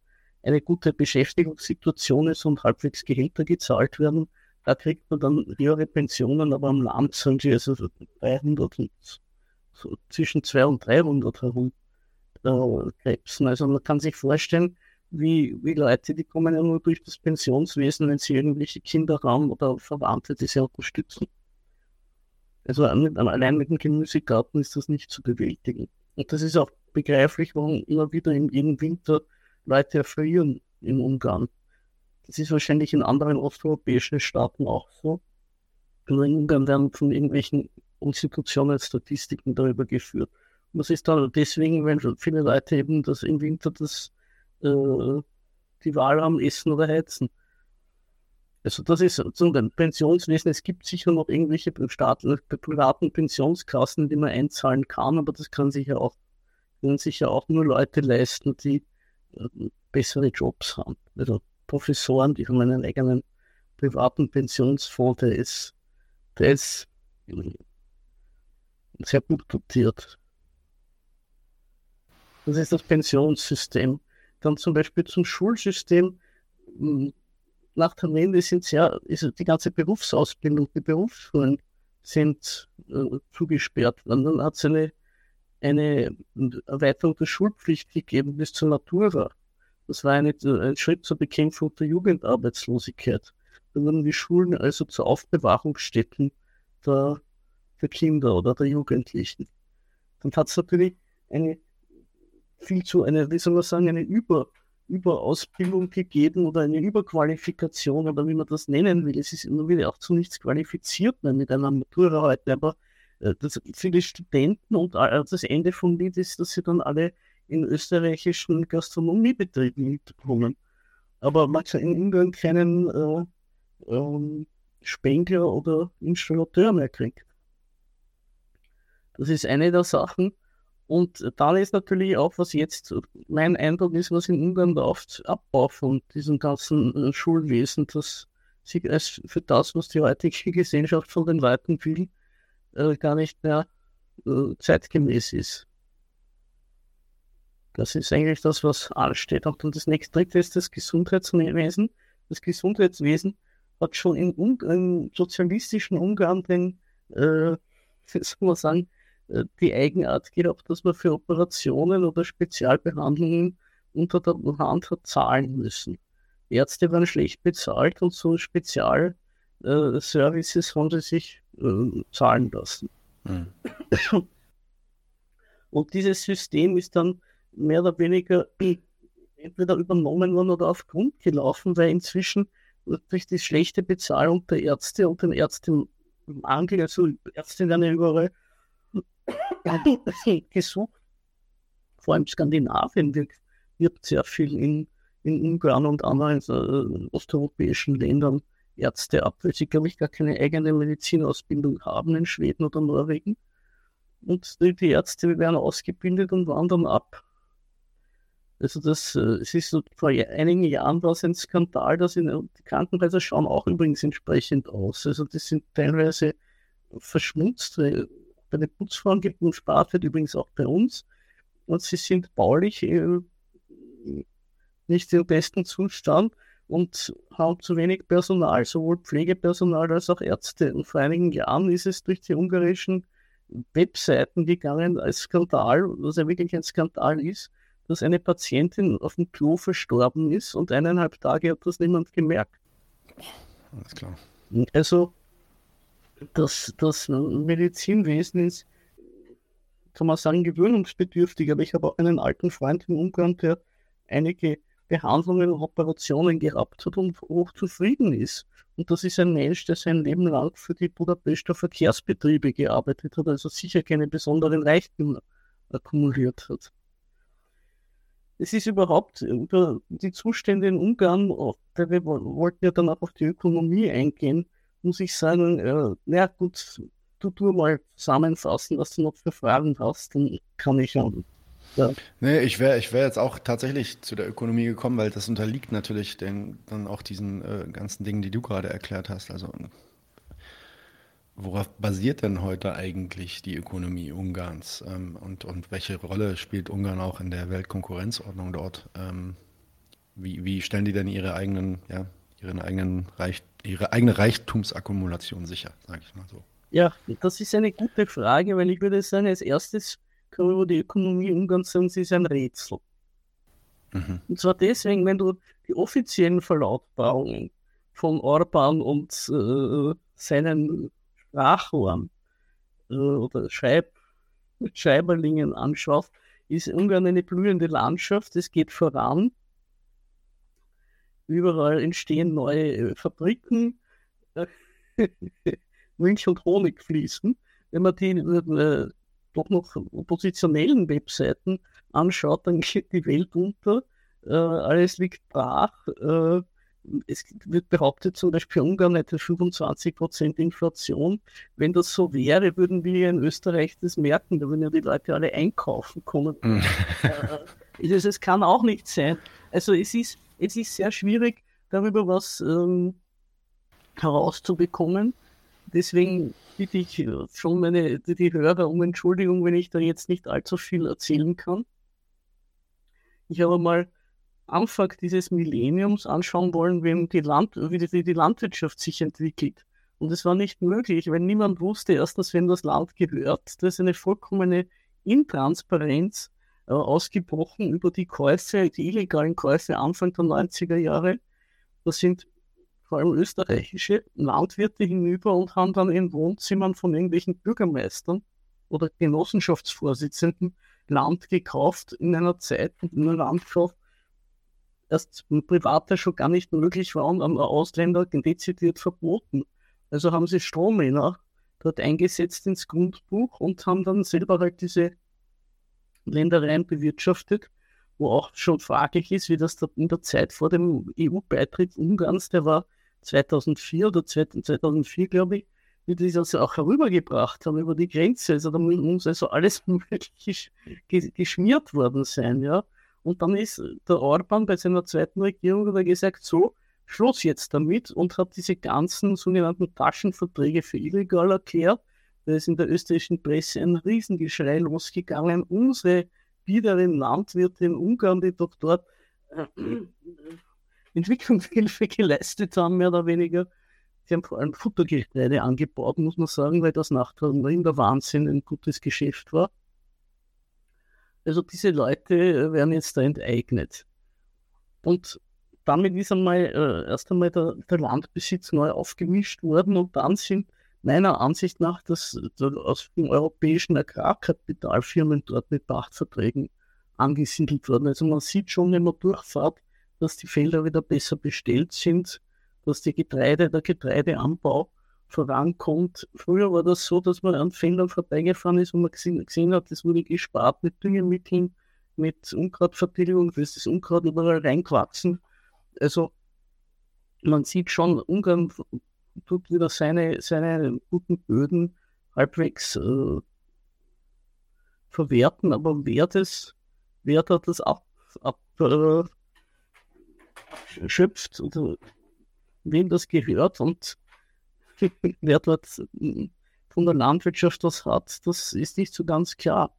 eine gute Beschäftigungssituation ist und halbwegs Gehälter gezahlt werden, da kriegt man dann höhere Pensionen, aber am Land sind sie also 300 und so zwischen 200 und 300 herum äh, krebsen. Also man kann sich vorstellen, wie, wie Leute, die kommen ja nur durch das Pensionswesen, wenn sie irgendwelche Kinder haben oder Verwandte, die sie unterstützen. Also allein mit dem Gemüsegarten ist das nicht zu bewältigen. Und das ist auch begreiflich, warum immer wieder in jedem Winter Leute erfrieren in Ungarn. Das ist wahrscheinlich in anderen osteuropäischen Staaten auch so. Nur in Ungarn werden von irgendwelchen Institutionen Statistiken darüber geführt. Und das ist dann deswegen, wenn viele Leute eben das im Winter das, äh, die Wahl haben, essen oder heizen. Also das ist ein Pensionswesen. Es gibt sicher noch irgendwelche staatlichen, privaten Pensionskassen, die man einzahlen kann, aber das kann sich ja auch, können sich ja auch nur Leute leisten, die äh, bessere Jobs haben. Also Professoren, die haben einen eigenen privaten Pensionsfonds, der ist, der ist sehr gut dotiert. Das ist das Pensionssystem. Dann zum Beispiel zum Schulsystem. Hm, nach der Wende sind sehr, ist die ganze Berufsausbildung, die Berufsschulen sind äh, zugesperrt worden. Dann hat es eine, eine Erweiterung der Schulpflicht gegeben bis zur Matura. Das war eine, ein Schritt zur Bekämpfung der Jugendarbeitslosigkeit. Da wurden die Schulen also zu Aufbewahrungsstätten der, der Kinder oder der Jugendlichen. Dann hat es natürlich eine viel zu, eine, wie soll man sagen, eine Über, Überausbildung gegeben oder eine Überqualifikation oder wie man das nennen will. Es ist immer wieder auch zu nichts qualifiziert mehr mit einer Matura heute, aber äh, das, viele Studenten und das Ende vom Lied ist, dass sie dann alle in österreichischen Gastronomiebetrieben mitkommen. Aber man kann in Ungarn keinen äh, ähm, Spengler oder Installateur mehr kriegt. Das ist eine der Sachen. Und dann ist natürlich auch, was jetzt mein Eindruck ist, was in Ungarn läuft, Abbau von diesem ganzen äh, Schulwesen, das sich als für das, was die heutige Gesellschaft von den Leuten will, äh, gar nicht mehr äh, zeitgemäß ist. Das ist eigentlich das, was ansteht. Und das nächste dritte ist das Gesundheitswesen. Das Gesundheitswesen hat schon in, im sozialistischen Ungarn den, äh, soll man sagen, äh, die Eigenart gehabt, dass man für Operationen oder Spezialbehandlungen unter der Hand hat zahlen müssen. Ärzte waren schlecht bezahlt und so Spezialservices äh, haben sie sich äh, zahlen lassen. Mhm. Und dieses System ist dann mehr oder weniger entweder übernommen worden oder auf Grund gelaufen, weil inzwischen durch die schlechte Bezahlung der Ärzte und den Ärztemangel, also Ärzte werden ja überall gesucht, vor allem Skandinavien wirkt, wirkt sehr viel in, in Ungarn und anderen äh, osteuropäischen Ländern Ärzte ab, weil sie, glaube ich, gar keine eigene Medizinausbildung haben in Schweden oder Norwegen. Und die, die Ärzte werden ausgebildet und wandern ab. Also das, äh, es ist vor einigen Jahren war es ein Skandal, dass in, die Krankenhäuser schauen auch übrigens entsprechend aus. Also die sind teilweise verschmutzt, weil bei den Putzfrauen gibt und spart wird übrigens auch bei uns. Und sie sind baulich äh, nicht im besten Zustand und haben zu wenig Personal, sowohl Pflegepersonal als auch Ärzte. Und vor einigen Jahren ist es durch die ungarischen Webseiten gegangen als Skandal, was ja wirklich ein Skandal ist, dass eine Patientin auf dem Klo verstorben ist und eineinhalb Tage hat das niemand gemerkt. Alles klar. Also das, das Medizinwesen ist, kann man sagen, gewöhnungsbedürftig, aber ich habe auch einen alten Freund in Ungarn, der einige Behandlungen und Operationen gehabt hat und hochzufrieden ist. Und das ist ein Mensch, der sein Leben lang für die Budapester Verkehrsbetriebe gearbeitet hat, also sicher keine besonderen Reichtümer akkumuliert hat. Es ist überhaupt über die Zustände in Ungarn, wir wollten ja dann auch auf die Ökonomie eingehen, muss ich sagen, äh, na gut, du tu mal zusammenfassen, was du noch für Fragen hast, dann kann ich ja. ja. Nee, ich wäre ich wär jetzt auch tatsächlich zu der Ökonomie gekommen, weil das unterliegt natürlich den, dann auch diesen äh, ganzen Dingen, die du gerade erklärt hast. Also worauf basiert denn heute eigentlich die Ökonomie Ungarns ähm, und, und welche Rolle spielt Ungarn auch in der Weltkonkurrenzordnung dort? Ähm, wie, wie stellen die denn ihre eigenen, ja, ihren eigenen Reich, ihre eigene Reichtumsakkumulation sicher, sage ich mal so. Ja, das ist eine gute Frage, weil ich würde sagen, als erstes kann man über die Ökonomie Ungarns sagen, sie ist ein Rätsel. Mhm. Und zwar deswegen, wenn du die offiziellen Verlautbarungen von Orban und äh, seinen Sprachrohren äh, oder Scheib Scheiberlingen anschaust, ist Ungarn eine blühende Landschaft, es geht voran, Überall entstehen neue äh, Fabriken, Milch und Honig fließen. Wenn man die äh, doch noch oppositionellen Webseiten anschaut, dann geht die Welt unter. Äh, alles liegt brach. Äh, es wird behauptet, zum Beispiel Ungarn hätte 25% Inflation. Wenn das so wäre, würden wir in Österreich das merken. Da würden ja die Leute alle einkaufen kommen. Mhm. äh, es kann auch nicht sein. Also es ist es ist sehr schwierig, darüber was ähm, herauszubekommen. Deswegen bitte ich schon meine, die Hörer um Entschuldigung, wenn ich da jetzt nicht allzu viel erzählen kann. Ich habe mal Anfang dieses Millenniums anschauen wollen, wie die, Land, wie die, Landwirtschaft sich entwickelt. Und es war nicht möglich, weil niemand wusste, erstens, wenn das Land gehört, da ist eine vollkommene Intransparenz äh, ausgebrochen über die Käufe, die illegalen Käufe Anfang der 90er Jahre. Da sind vor allem österreichische Landwirte hinüber und haben dann in Wohnzimmern von irgendwelchen Bürgermeistern oder Genossenschaftsvorsitzenden Land gekauft in einer Zeit, in einer Landschaft, erst Privater schon gar nicht möglich war und an Ausländer dezidiert verboten. Also haben sie Strohmänner dort eingesetzt ins Grundbuch und haben dann selber halt diese Ländereien bewirtschaftet, wo auch schon fraglich ist, wie das in der Zeit vor dem EU-Beitritt Ungarns, der war 2004 oder 2004, glaube ich, wie die das auch herübergebracht haben über die Grenze. Also da muss also alles möglich geschmiert worden sein, ja. Und dann ist der Orban bei seiner zweiten Regierung hat er gesagt, so, Schluss jetzt damit und hat diese ganzen sogenannten Taschenverträge für illegal erklärt. Da ist in der österreichischen Presse ein Riesengeschrei losgegangen. Unsere biederen Landwirte in Ungarn, die doch dort äh, Entwicklungshilfe geleistet haben, mehr oder weniger, die haben vor allem Futtergetreide angebaut, muss man sagen, weil das nach der Wahnsinn ein gutes Geschäft war. Also diese Leute werden jetzt da enteignet. Und damit ist einmal äh, erst einmal der, der, Landbesitz neu aufgemischt worden und dann sind meiner Ansicht nach das, das aus den europäischen Agrarkapitalfirmen dort mit Pachtverträgen angesiedelt worden. Also man sieht schon, wenn man durchfahrt, dass die Felder wieder besser bestellt sind, dass die Getreide, der Getreideanbau vorankommt. Früher war das so, dass man an Feldern vorbeigefahren ist und man gesehen, gesehen hat, es wurde gespart mit Düngemitteln, mit Unkrautvertilgung, da ist das Unkraut überall reingewachsen. Also man sieht schon, Ungarn tut wieder seine, seine guten Böden halbwegs äh, verwerten, aber wer das, wer da das ab, ab äh, oder wem das gehört und wer dort von der Landwirtschaft was hat, das ist nicht so ganz klar.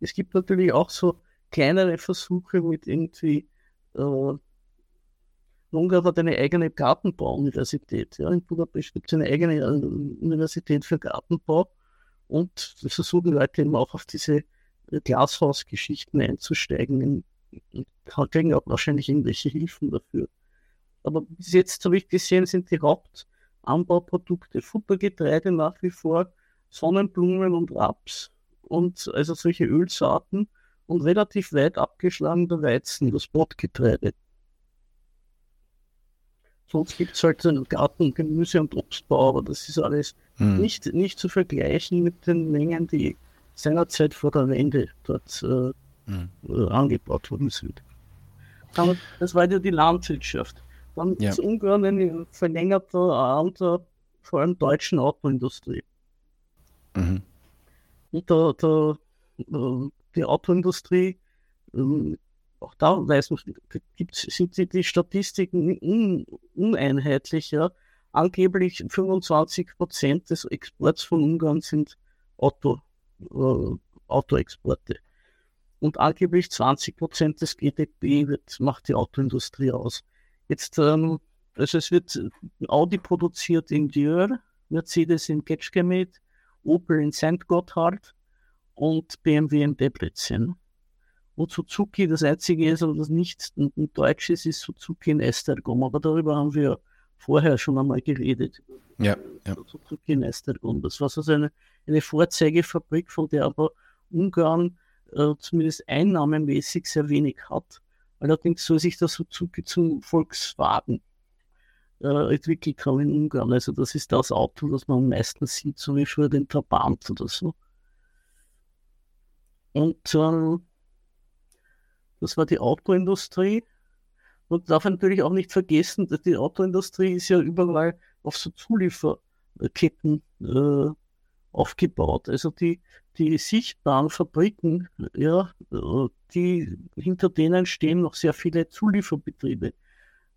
Es gibt natürlich auch so kleinere Versuche mit irgendwie, äh, Ungarn hat eine eigene Gartenbauuniversität. Ja, in Budapest gibt es eine eigene äh, Universität für Gartenbau und versuchen Leute eben auch auf diese Glashausgeschichten einzusteigen. Und kriegen auch wahrscheinlich irgendwelche Hilfen dafür. Aber bis jetzt habe ich gesehen, sind die Hauptanbauprodukte Futtergetreide nach wie vor, Sonnenblumen und Raps und also solche Ölsaaten und relativ weit abgeschlagener Weizen, das Brotgetreide. Sonst gibt es halt so einen Garten, Gemüse und Obstbau, aber das ist alles hm. nicht, nicht zu vergleichen mit den Mengen, die seinerzeit vor der Wende dort äh, hm. Angebaut worden sind. Aber das war ja die Landwirtschaft. Dann ja. ist Ungarn ein verlängerter Arm der vor allem deutschen Autoindustrie. Mhm. Und der, der, äh, die Autoindustrie, ähm, auch da weiß man, gibt, sind die, die Statistiken un, uneinheitlich. Ja. Angeblich 25 Prozent des Exports von Ungarn sind Auto, äh, Autoexporte. Und angeblich 20 Prozent des GDP wird, macht die Autoindustrie aus. Jetzt, ähm, also es wird Audi produziert in Dior, Mercedes in Ketschgemet, Opel in St. Gotthard und BMW in Debrecen. Und Suzuki, das einzige ist, aber das nicht ein, ein deutsches ist Suzuki in Estergom, aber darüber haben wir vorher schon einmal geredet. Ja, ja. Suzuki in Estergom. Das war so eine, eine Vorzeigefabrik, von der aber Ungarn äh, zumindest einnahmemäßig sehr wenig hat. Allerdings soll sich das Suzuki zum Volkswagen äh, entwickelt haben in Ungarn. Also das ist das Auto, das man am meisten sieht, so wie früher den Trabant oder so. Und ähm, das war die Autoindustrie. Und darf natürlich auch nicht vergessen, dass die Autoindustrie ist ja überall auf so Zulieferketten äh, aufgebaut. Also die, die sichtbaren Fabriken, ja, die, hinter denen stehen noch sehr viele Zulieferbetriebe.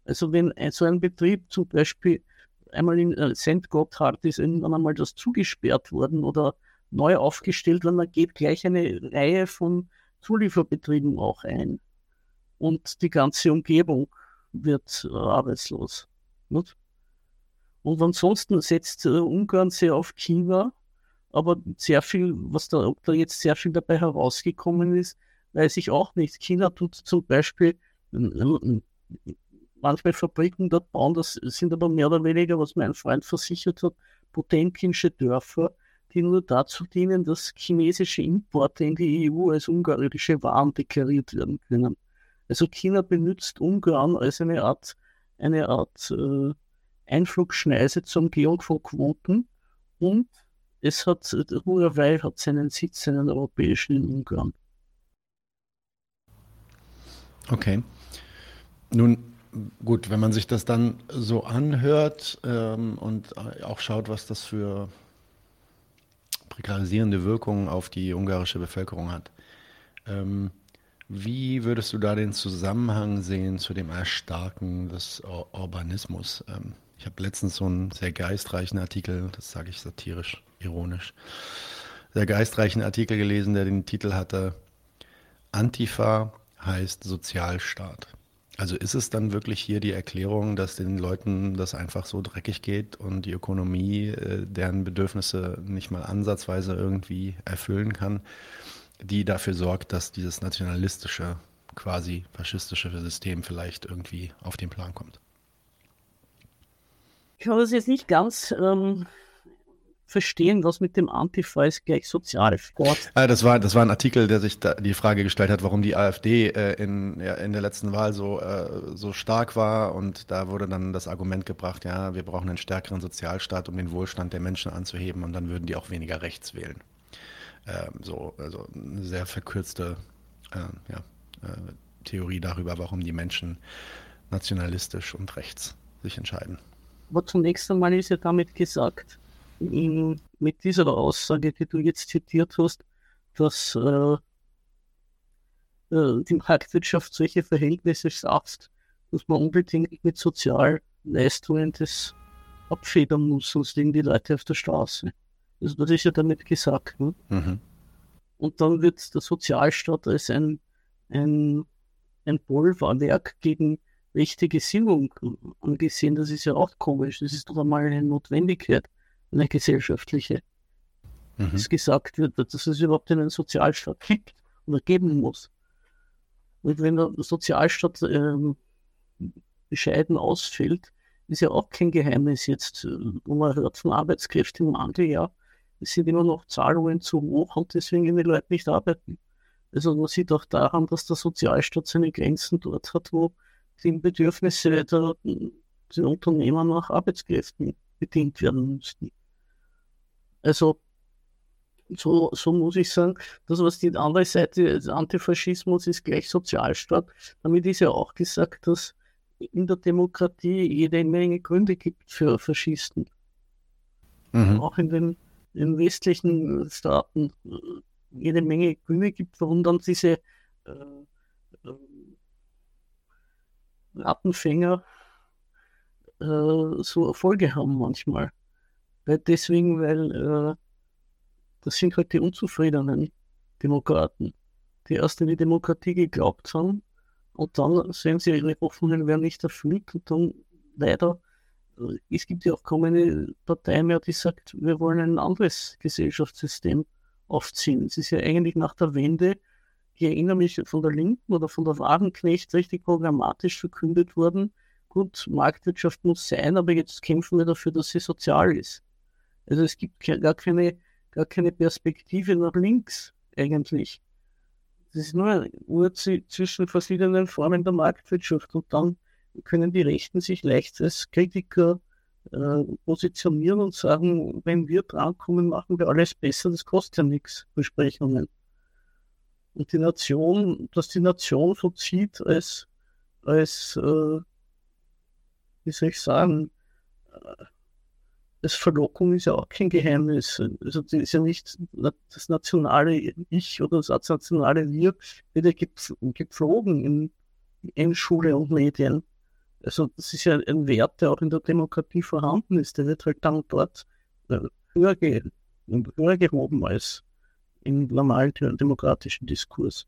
Also wenn so ein Betrieb zum Beispiel einmal in äh, St. Gotthard ist irgendwann einmal das zugesperrt worden oder neu aufgestellt worden, dann geht gleich eine Reihe von Zulieferbetrieben auch ein. Und die ganze Umgebung wird äh, arbeitslos. Und ansonsten setzt äh, Ungarn sehr auf China aber sehr viel, was da, da jetzt sehr viel dabei herausgekommen ist, weiß ich auch nicht. China tut zum Beispiel manchmal Fabriken dort bauen, das sind aber mehr oder weniger, was mein Freund versichert hat, Potemkinsche Dörfer, die nur dazu dienen, dass chinesische Importe in die EU als ungarische Waren deklariert werden können. Also China benutzt Ungarn als eine Art, eine Art äh, Einflugschneise zur Umgehung von Quoten und es hat, Huawei hat seinen Sitz, seinen europäischen in Ungarn. Okay. Nun, gut, wenn man sich das dann so anhört ähm, und auch schaut, was das für prekarisierende Wirkungen auf die ungarische Bevölkerung hat. Ähm, wie würdest du da den Zusammenhang sehen zu dem Erstarken des Ur Urbanismus? Ähm, ich habe letztens so einen sehr geistreichen Artikel, das sage ich satirisch, ironisch, sehr geistreichen Artikel gelesen, der den Titel hatte Antifa heißt Sozialstaat. Also ist es dann wirklich hier die Erklärung, dass den Leuten das einfach so dreckig geht und die Ökonomie äh, deren Bedürfnisse nicht mal ansatzweise irgendwie erfüllen kann, die dafür sorgt, dass dieses nationalistische, quasi faschistische System vielleicht irgendwie auf den Plan kommt? Ich kann das jetzt nicht ganz ähm, verstehen, was mit dem Antifa ist gleich Sozialsport. Ah, das, war, das war ein Artikel, der sich die Frage gestellt hat, warum die AfD äh, in, ja, in der letzten Wahl so, äh, so stark war. Und da wurde dann das Argument gebracht, ja, wir brauchen einen stärkeren Sozialstaat, um den Wohlstand der Menschen anzuheben und dann würden die auch weniger rechts wählen. Ähm, so, also eine sehr verkürzte äh, ja, äh, Theorie darüber, warum die Menschen nationalistisch und rechts sich entscheiden. Aber zunächst einmal ist ja damit gesagt, mit dieser Aussage, die du jetzt zitiert hast, dass äh, äh, die Marktwirtschaft solche Verhältnisse schafft, dass man unbedingt mit Sozialleistungen das abfedern muss, sonst liegen die Leute auf der Straße. Also das ist ja damit gesagt. Ne? Mhm. Und dann wird der Sozialstaat als ein, ein, ein Bollwerk gegen rechte Gesinnung angesehen. Das ist ja auch komisch. Das ist doch einmal eine Notwendigkeit, eine gesellschaftliche. Mhm. Dass gesagt wird, dass es überhaupt einen Sozialstaat gibt oder geben muss. Und wenn der Sozialstaat ähm, bescheiden ausfällt, ist ja auch kein Geheimnis jetzt, äh, wo man hört von Arbeitskräften im Mangel, ja, es sind immer noch Zahlungen zu hoch und deswegen gehen die Leute nicht arbeiten. Also man sieht auch daran, dass der Sozialstaat seine Grenzen dort hat, wo die Bedürfnisse der, der Unternehmer nach Arbeitskräften bedient werden müssten. Also so, so muss ich sagen, das, was die andere Seite des Antifaschismus ist, gleich Sozialstaat. Damit ist ja auch gesagt, dass in der Demokratie jede Menge Gründe gibt für Faschisten. Mhm. Auch in den, in westlichen Staaten jede Menge Gründe gibt, warum dann diese äh, äh Rattenfänger äh, so Erfolge haben manchmal. Weil deswegen, weil äh, das sind halt die unzufriedenen Demokraten, die erst in die Demokratie geglaubt haben und dann sehen sie, ihre Hoffnungen werden nicht erfüllt und dann leider, äh, es gibt ja auch kaum eine Partei mehr, die sagt, wir wollen ein anderes Gesellschaftssystem aufziehen. Es ist ja eigentlich nach der Wende ich erinnere mich von der Linken oder von der Wagenknecht richtig programmatisch verkündet worden, gut, Marktwirtschaft muss sein, aber jetzt kämpfen wir dafür, dass sie sozial ist. Also es gibt gar keine, gar keine Perspektive nach links eigentlich. Das ist nur ein Uhr zwischen verschiedenen Formen der Marktwirtschaft und dann können die Rechten sich leicht als Kritiker äh, positionieren und sagen, wenn wir drankommen, machen wir alles besser, das kostet ja nichts, Versprechungen. Und die Nation, dass die Nation so zieht als, als äh, wie soll ich sagen, äh, das Verlockung ist ja auch kein Geheimnis. Also das ist ja nicht das nationale Ich oder das nationale Wir, wird ja gepflogen in, in Schule und Medien. Also das ist ja ein Wert, der auch in der Demokratie vorhanden ist. Der wird halt dann dort äh, höher, höher gehoben als im normalen demokratischen Diskurs.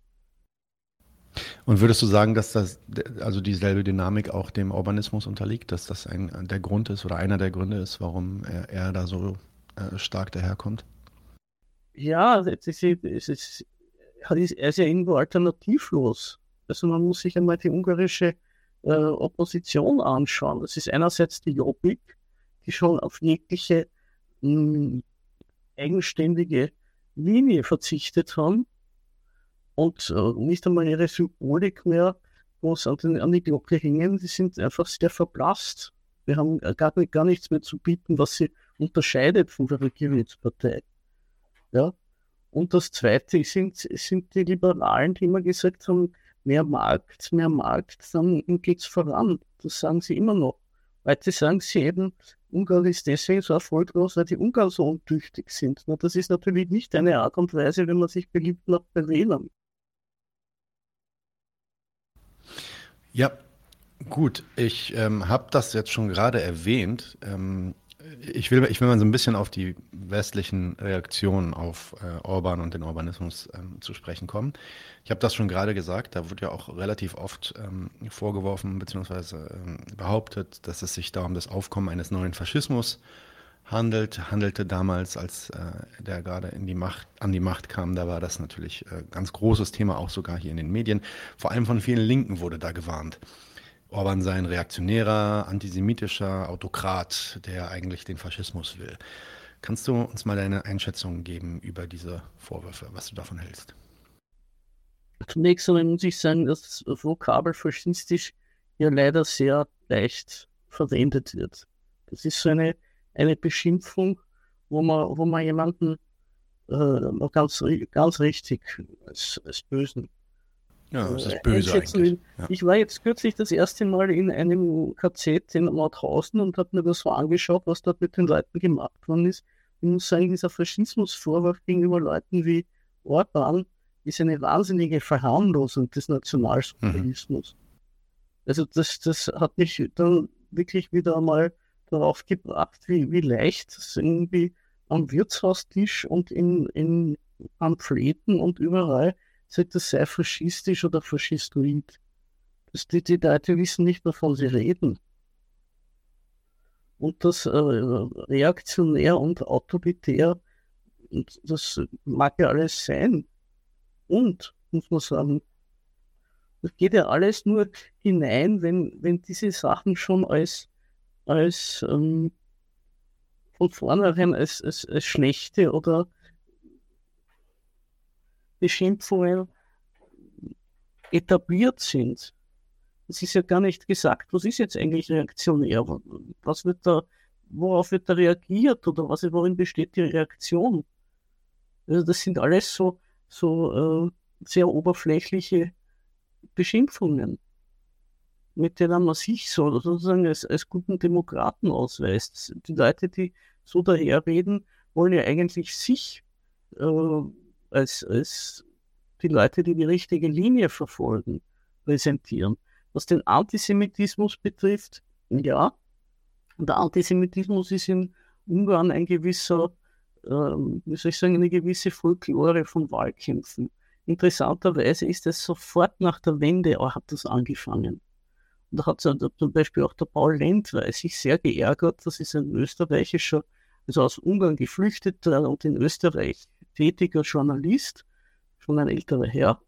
Und würdest du sagen, dass das also dieselbe Dynamik auch dem Urbanismus unterliegt, dass das ein, der Grund ist oder einer der Gründe ist, warum er, er da so äh, stark daherkommt? Ja, es ist, es ist, er ist ja irgendwo alternativlos. Also man muss sich einmal die ungarische äh, Opposition anschauen. Das ist einerseits die Jobbik, die schon auf jegliche mh, hm, eigenständige Linie verzichtet haben und äh, nicht einmal ihre Symbolik mehr groß an, den, an die Glocke hängen. Die sind einfach sehr verblasst. Wir haben gar, gar nichts mehr zu bieten, was sie unterscheidet von der Regierungspartei. Ja? Und das Zweite sind, sind die Liberalen, die immer gesagt haben, mehr Markt, mehr Markt, dann geht es voran. Das sagen sie immer noch. Heute sagen sie eben, Ungarn ist deswegen so erfolglos, weil die Ungarn so untüchtig sind. Na, das ist natürlich nicht eine Art und Weise, wenn man sich beliebt macht bei Wählern. Ja, gut. Ich ähm, habe das jetzt schon gerade erwähnt. Ähm, ich will, ich will mal so ein bisschen auf die westlichen Reaktionen auf äh, Orban und den Urbanismus ähm, zu sprechen kommen. Ich habe das schon gerade gesagt, da wird ja auch relativ oft ähm, vorgeworfen bzw. Ähm, behauptet, dass es sich da um das Aufkommen eines neuen Faschismus handelt, handelte damals, als äh, der gerade in die Macht, an die Macht kam, da war das natürlich äh, ganz großes Thema, auch sogar hier in den Medien. Vor allem von vielen Linken wurde da gewarnt. Orban sei ein reaktionärer, antisemitischer Autokrat, der eigentlich den Faschismus will. Kannst du uns mal deine Einschätzung geben über diese Vorwürfe, was du davon hältst? Zunächst einmal muss ich sagen, dass das Vokabel faschistisch ja leider sehr leicht verwendet wird. Das ist so eine, eine Beschimpfung, wo man, wo man jemanden äh, ganz, ganz richtig als, als Bösen ja, das ist böse eigentlich. Ja. Ich war jetzt kürzlich das erste Mal in einem KZ in Mauthausen und habe mir das so angeschaut, was dort mit den Leuten gemacht worden ist. Ich muss sagen, dieser Faschismusvorwurf gegenüber Leuten wie Orban ist eine wahnsinnige Verharmlosung des Nationalsozialismus. Mhm. Also das, das hat mich dann wirklich wieder einmal darauf gebracht, wie, wie leicht es irgendwie am Wirtshaustisch und in, in Pamphleten und überall sagt, das sei faschistisch oder faschistoid. Das, die, die Leute wissen nicht, wovon sie reden. Und das äh, reaktionär und autoritär, und das mag ja alles sein. Und, muss man sagen, das geht ja alles nur hinein, wenn, wenn diese Sachen schon als, als ähm, von vornherein als, als, als schlechte oder Beschimpfungen etabliert sind. Es ist ja gar nicht gesagt, was ist jetzt eigentlich reaktionär? Was wird da, worauf wird da reagiert oder was, worin besteht die Reaktion? Also das sind alles so, so äh, sehr oberflächliche Beschimpfungen, mit denen man sich so sozusagen als, als guten Demokraten ausweist. Die Leute, die so daherreden, wollen ja eigentlich sich äh, als, als die Leute, die die richtige Linie verfolgen, präsentieren. Was den Antisemitismus betrifft, ja, der Antisemitismus ist in Ungarn ein gewisser, ähm, wie soll ich sagen, eine gewisse Folklore von Wahlkämpfen. Interessanterweise ist es sofort nach der Wende hat das angefangen. Und da hat zum Beispiel auch der Paul Lendwey sich sehr geärgert, das ist ein österreichischer, also aus Ungarn geflüchteter und in Österreich tätiger Journalist, schon ein älterer Herr.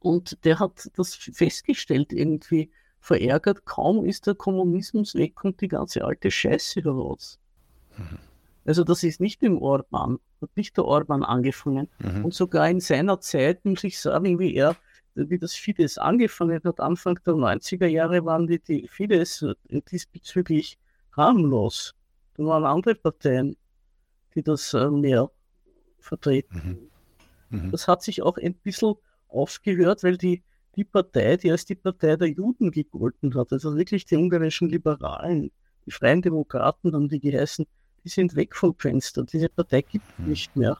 Und der hat das festgestellt, irgendwie verärgert, kaum ist der Kommunismus weg, kommt die ganze alte Scheiße heraus. Mhm. Also das ist nicht im Orban, hat nicht der Orban angefangen. Mhm. Und sogar in seiner Zeit, muss ich sagen, wie er, wie das Fidesz angefangen hat, Anfang der 90er Jahre waren die, die Fidesz diesbezüglich harmlos. Da waren andere Parteien, die das äh, mehr vertreten. Mhm. Mhm. Das hat sich auch ein bisschen aufgehört, weil die, die Partei, die als die Partei der Juden gegolten hat, also wirklich die ungarischen Liberalen, die Freien Demokraten haben die geheißen, die sind weg vom Fenster. Diese Partei gibt es mhm. nicht mehr.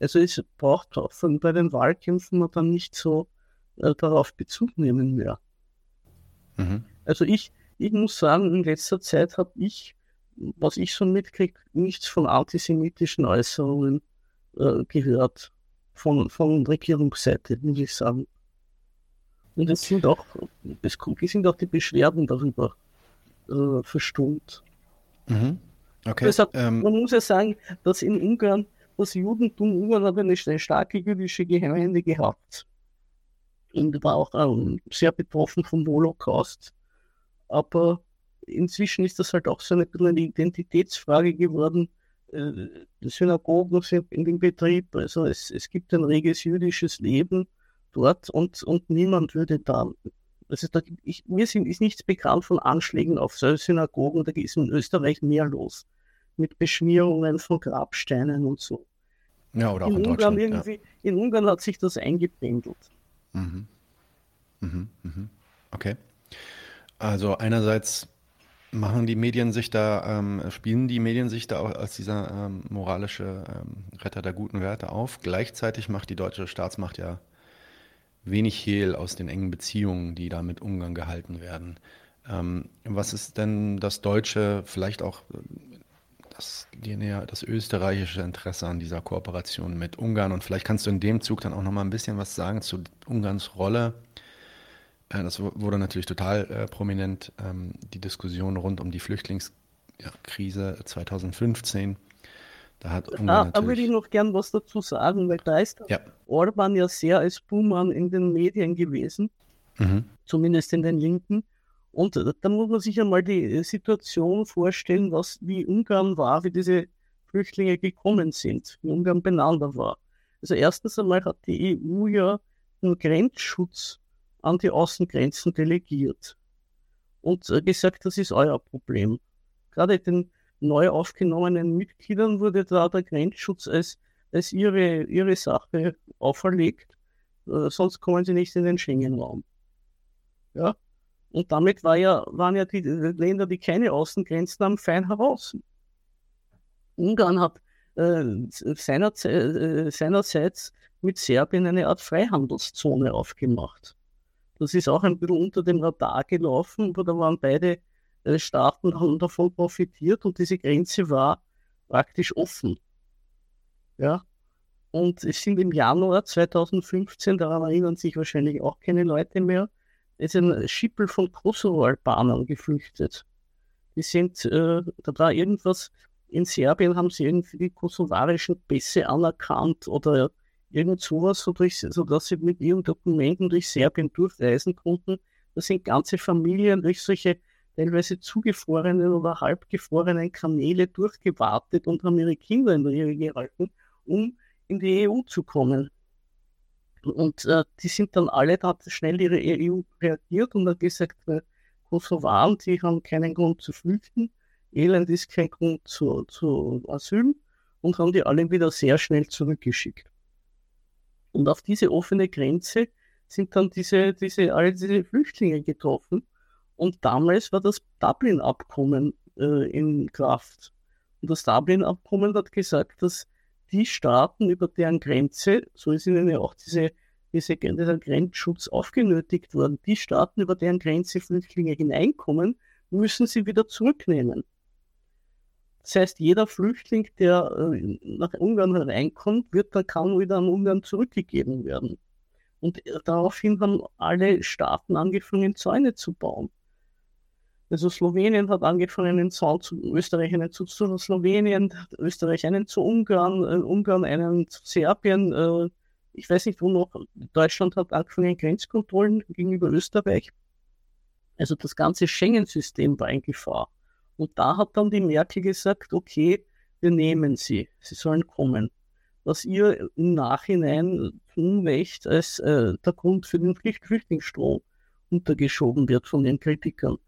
Also es braucht auch von, bei den Wahlkämpfen man dann nicht so äh, darauf Bezug nehmen mehr. Mhm. Also ich, ich muss sagen, in letzter Zeit habe ich, was ich so mitkriege, nichts von antisemitischen Äußerungen äh, gehört von, von Regierungsseite, muss ich sagen. Und es sind auch, es sind auch die Beschwerden darüber äh, verstummt. Mhm. Okay. Deshalb, ähm, man muss ja sagen, dass in Ungarn das Judentum, Ungarn hat eine, eine starke jüdische Gemeinde gehabt. Und war auch ähm, sehr betroffen vom Holocaust. Aber inzwischen ist das halt auch so eine, eine Identitätsfrage geworden. Äh, Synagogen sind in dem Betrieb, also es, es gibt ein reges jüdisches Leben dort und, und niemand würde da also da, ich, mir sind, ist nichts bekannt von Anschlägen auf Synagogen, da ist in Österreich mehr los. Mit Beschmierungen von Grabsteinen und so. Ja, oder auch in, in Ungarn irgendwie, ja. In Ungarn hat sich das eingependelt. Mhm. Mhm, mhm. Okay. Also einerseits machen die Medien sich da, ähm, spielen die Medien sich da auch als dieser ähm, moralische ähm, Retter der guten Werte auf. Gleichzeitig macht die deutsche Staatsmacht ja wenig Hehl aus den engen Beziehungen, die da mit Ungarn gehalten werden. Ähm, was ist denn das deutsche, vielleicht auch das, das österreichische Interesse an dieser Kooperation mit Ungarn? Und vielleicht kannst du in dem Zug dann auch noch mal ein bisschen was sagen zu Ungarns Rolle. Äh, das wurde natürlich total äh, prominent, ähm, die Diskussion rund um die Flüchtlingskrise 2015. Da, hat da, da würde ich noch gern was dazu sagen, weil da ist ja. Orban ja sehr als Buhmann in den Medien gewesen, mhm. zumindest in den Linken. Und da muss man sich einmal die Situation vorstellen, was, wie Ungarn war, wie diese Flüchtlinge gekommen sind, wie Ungarn beieinander war. Also erstens einmal hat die EU ja den Grenzschutz an die Außengrenzen delegiert und gesagt, das ist euer Problem. Gerade den neu aufgenommenen Mitgliedern wurde da der Grenzschutz als, als ihre, ihre Sache auferlegt. Äh, sonst kommen sie nicht in den Schengen-Raum. Ja? Und damit war ja, waren ja die Länder, die keine Außengrenzen haben, fein heraus. Ungarn hat äh, seiner, äh, seinerseits mit Serbien eine Art Freihandelszone aufgemacht. Das ist auch ein bisschen unter dem Radar gelaufen, aber da waren beide äh, Staaten haben davon profitiert und diese Grenze war praktisch offen. Ja. Und es sind im Januar 2015, daran erinnern sich wahrscheinlich auch keine Leute mehr, ist ein Schippel von Kosovo-Albanern geflüchtet. Die sind, äh, da war irgendwas, in Serbien haben sie irgendwie die kosovarischen Pässe anerkannt oder irgend sowas, sodass sie mit ihren Dokumenten durch Serbien durchreisen konnten. Da sind ganze Familien durch solche teilweise zugefrorenen oder halbgefrorenen Kanäle durchgewartet und haben ihre Kinder in der Ehe gehalten, um in die EU zu kommen. Und äh, die sind dann alle, da hat schnell ihre EU reagiert und hat gesagt, äh, Kosovaren, die haben keinen Grund zu flüchten, Elend ist kein Grund zu, zu Asyl und haben die alle wieder sehr schnell zurückgeschickt. Und auf diese offene Grenze sind dann diese, diese, alle diese Flüchtlinge getroffen und damals war das Dublin-Abkommen äh, in Kraft. Und das Dublin-Abkommen hat gesagt, dass die Staaten, über deren Grenze, so ist ihnen ja auch diese, diese, dieser Grenzschutz aufgenötigt worden, die Staaten, über deren Grenze Flüchtlinge hineinkommen, müssen sie wieder zurücknehmen. Das heißt, jeder Flüchtling, der äh, nach Ungarn hereinkommt, wird, der kann wieder an Ungarn zurückgegeben werden. Und äh, daraufhin haben alle Staaten angefangen, Zäune zu bauen. Also Slowenien hat angefangen, einen Zaun zu Österreich einen zu, zu Slowenien, Österreich einen zu Ungarn, äh, Ungarn einen zu Serbien. Äh, ich weiß nicht, wo noch. Deutschland hat angefangen, Grenzkontrollen gegenüber Österreich. Also das ganze Schengen-System war in Gefahr. Und da hat dann die Merkel gesagt, okay, wir nehmen sie, sie sollen kommen. Was ihr im Nachhinein Unrecht als äh, der Grund für den Flüchtlingsstrom untergeschoben wird von den Kritikern.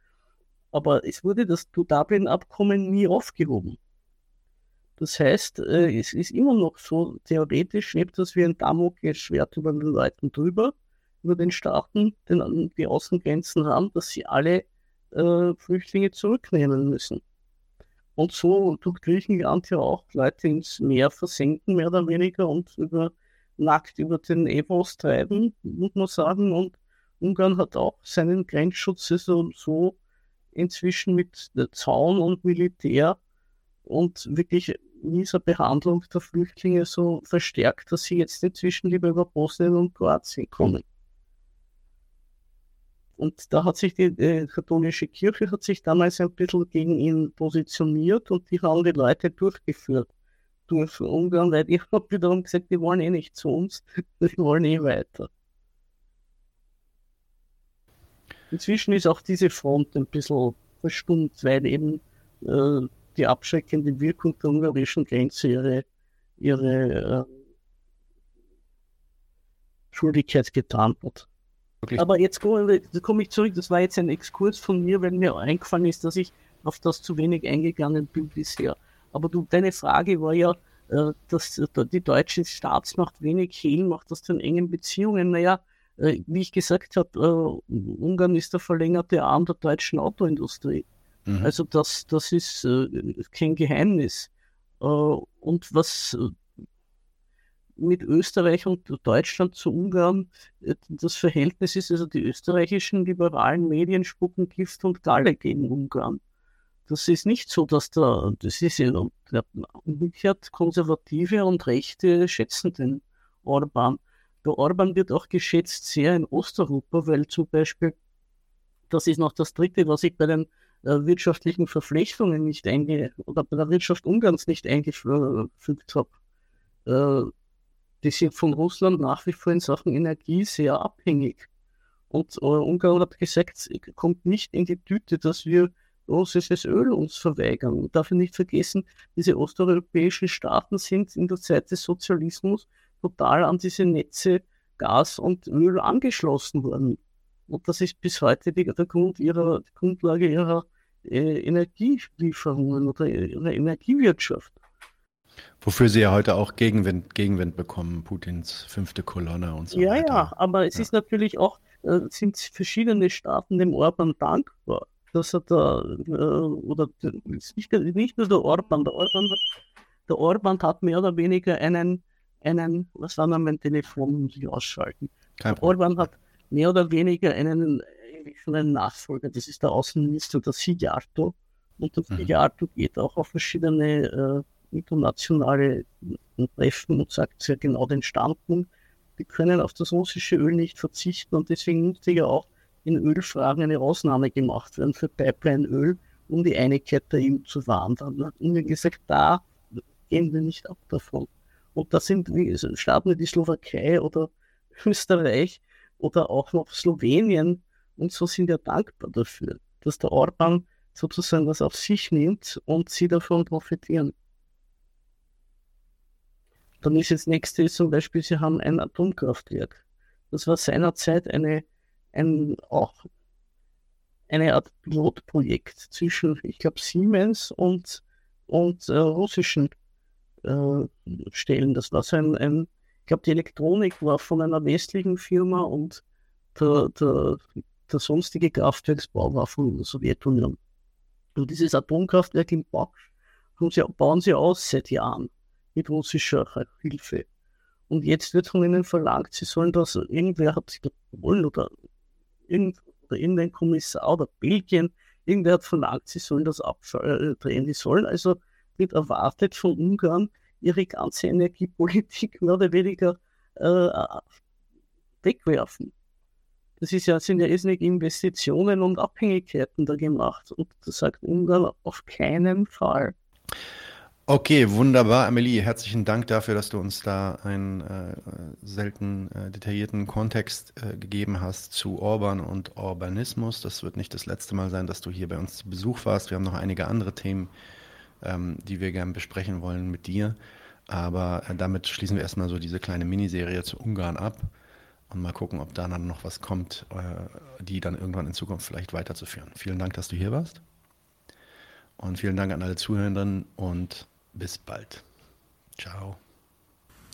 Aber es wurde das Dublin-Abkommen nie aufgehoben. Das heißt, äh, es ist immer noch so, theoretisch schwebt das wie ein Damoklesschwert über den Leuten drüber, über den Staaten, den, die Außengrenzen haben, dass sie alle äh, Flüchtlinge zurücknehmen müssen. Und so tut Griechenland ja auch Leute ins Meer versenken, mehr oder weniger, und über, nackt über den Evos treiben, muss man sagen. Und Ungarn hat auch seinen Grenzschutz so, so inzwischen mit Zaun und Militär und wirklich mieser Behandlung der Flüchtlinge so verstärkt, dass sie jetzt inzwischen lieber über Bosnien und Kroatien kommen. Und da hat sich die äh, katholische Kirche hat sich damals ein bisschen gegen ihn positioniert und die haben die Leute durchgeführt durch Ungarn, weil ich habe wiederum gesagt, die wollen eh nicht zu uns, die wollen eh weiter. Inzwischen ist auch diese Front ein bisschen verstummt, weil eben äh, die abschreckende Wirkung der ungarischen Grenze ihre, ihre äh, Schuldigkeit getan hat. Wirklich? Aber jetzt komme komm ich zurück, das war jetzt ein Exkurs von mir, weil mir eingefallen ist, dass ich auf das zu wenig eingegangen bin bisher. Aber du, deine Frage war ja, äh, dass die deutsche Staatsmacht wenig Hehl macht das zu engen Beziehungen. Naja, äh, wie ich gesagt habe, äh, Ungarn ist der verlängerte Arm der deutschen Autoindustrie. Mhm. Also das, das ist kein Geheimnis. und was mit Österreich und Deutschland zu Ungarn das Verhältnis ist, also die österreichischen liberalen Medien spucken Gift und Galle gegen Ungarn. Das ist nicht so, dass da, das ist ja umgekehrt, Konservative und Rechte schätzen den Orban. Der Orban wird auch geschätzt sehr in Osteuropa, weil zum Beispiel, das ist noch das Dritte, was ich bei den äh, wirtschaftlichen Verflechtungen nicht einge oder bei der Wirtschaft Ungarns nicht eingefügt habe. Äh, die sind von Russland nach wie vor in Sachen Energie sehr abhängig. Und äh, Ungarn hat gesagt, kommt nicht in die Tüte, dass wir russisches Öl uns verweigern. Man darf nicht vergessen, diese osteuropäischen Staaten sind in der Zeit des Sozialismus total an diese Netze Gas und Öl angeschlossen worden. Und das ist bis heute die, der Grund ihrer, die Grundlage ihrer äh, Energielieferungen oder ihrer Energiewirtschaft. Wofür sie ja heute auch Gegenwind, Gegenwind bekommen, Putins fünfte Kolonne und so ja, weiter. Ja, ja, aber es ja. ist natürlich auch, äh, sind verschiedene Staaten dem Orban dankbar, dass er da, äh, oder nicht, nicht nur der Orban, der Orban, der Orban hat mehr oder weniger einen, einen, was war noch mein Telefon, muss ich ausschalten. Kein Orban hat mehr oder weniger einen, einen Nachfolger, das ist der Außenminister, der Sigiarto. Und der mhm. Sigiarto geht auch auf verschiedene äh, internationale Treffen und sagt sehr genau den Standpunkt, wir können auf das russische Öl nicht verzichten und deswegen musste ja auch in Ölfragen eine Ausnahme gemacht werden für Pipeline-Öl, um die Einigkeit der EU zu wahren. Dann hat ihnen gesagt, da gehen wir nicht ab davon. Und das sind Staaten wie die Slowakei oder Österreich oder auch noch Slowenien und so sind ja dankbar dafür, dass der Orban sozusagen was auf sich nimmt und sie davon profitieren. Dann ist jetzt nächste zum Beispiel, sie haben ein Atomkraftwerk. Das war seinerzeit eine ein, auch eine Art Pilotprojekt zwischen, ich glaube, Siemens und, und äh, russischen äh, Stellen. Das war so ein, ein ich glaube, die Elektronik war von einer westlichen Firma und der, der, der sonstige Kraftwerksbau war von der Sowjetunion. Und dieses Atomkraftwerk in sie, bauen sie aus seit Jahren mit russischer Hilfe. Und jetzt wird von ihnen verlangt, sie sollen das, irgendwer hat sich wohl oder irgend, oder irgendein Kommissar oder Belgien, irgendwer hat verlangt, sie sollen das abdrehen. Die sollen also wird erwartet von Ungarn, ihre ganze Energiepolitik mehr oder weniger äh, wegwerfen. Das ist ja, sind ja irrsinnig Investitionen und Abhängigkeiten da gemacht. Und das sagt Ungarn auf keinen Fall. Okay, wunderbar, Amelie. Herzlichen Dank dafür, dass du uns da einen äh, selten äh, detaillierten Kontext äh, gegeben hast zu Orban und Urbanismus. Das wird nicht das letzte Mal sein, dass du hier bei uns zu Besuch warst. Wir haben noch einige andere Themen, ähm, die wir gerne besprechen wollen mit dir. Aber äh, damit schließen wir erstmal so diese kleine Miniserie zu Ungarn ab und mal gucken, ob da dann noch was kommt, äh, die dann irgendwann in Zukunft vielleicht weiterzuführen. Vielen Dank, dass du hier warst. Und vielen Dank an alle Zuhörenden und bis bald. Ciao.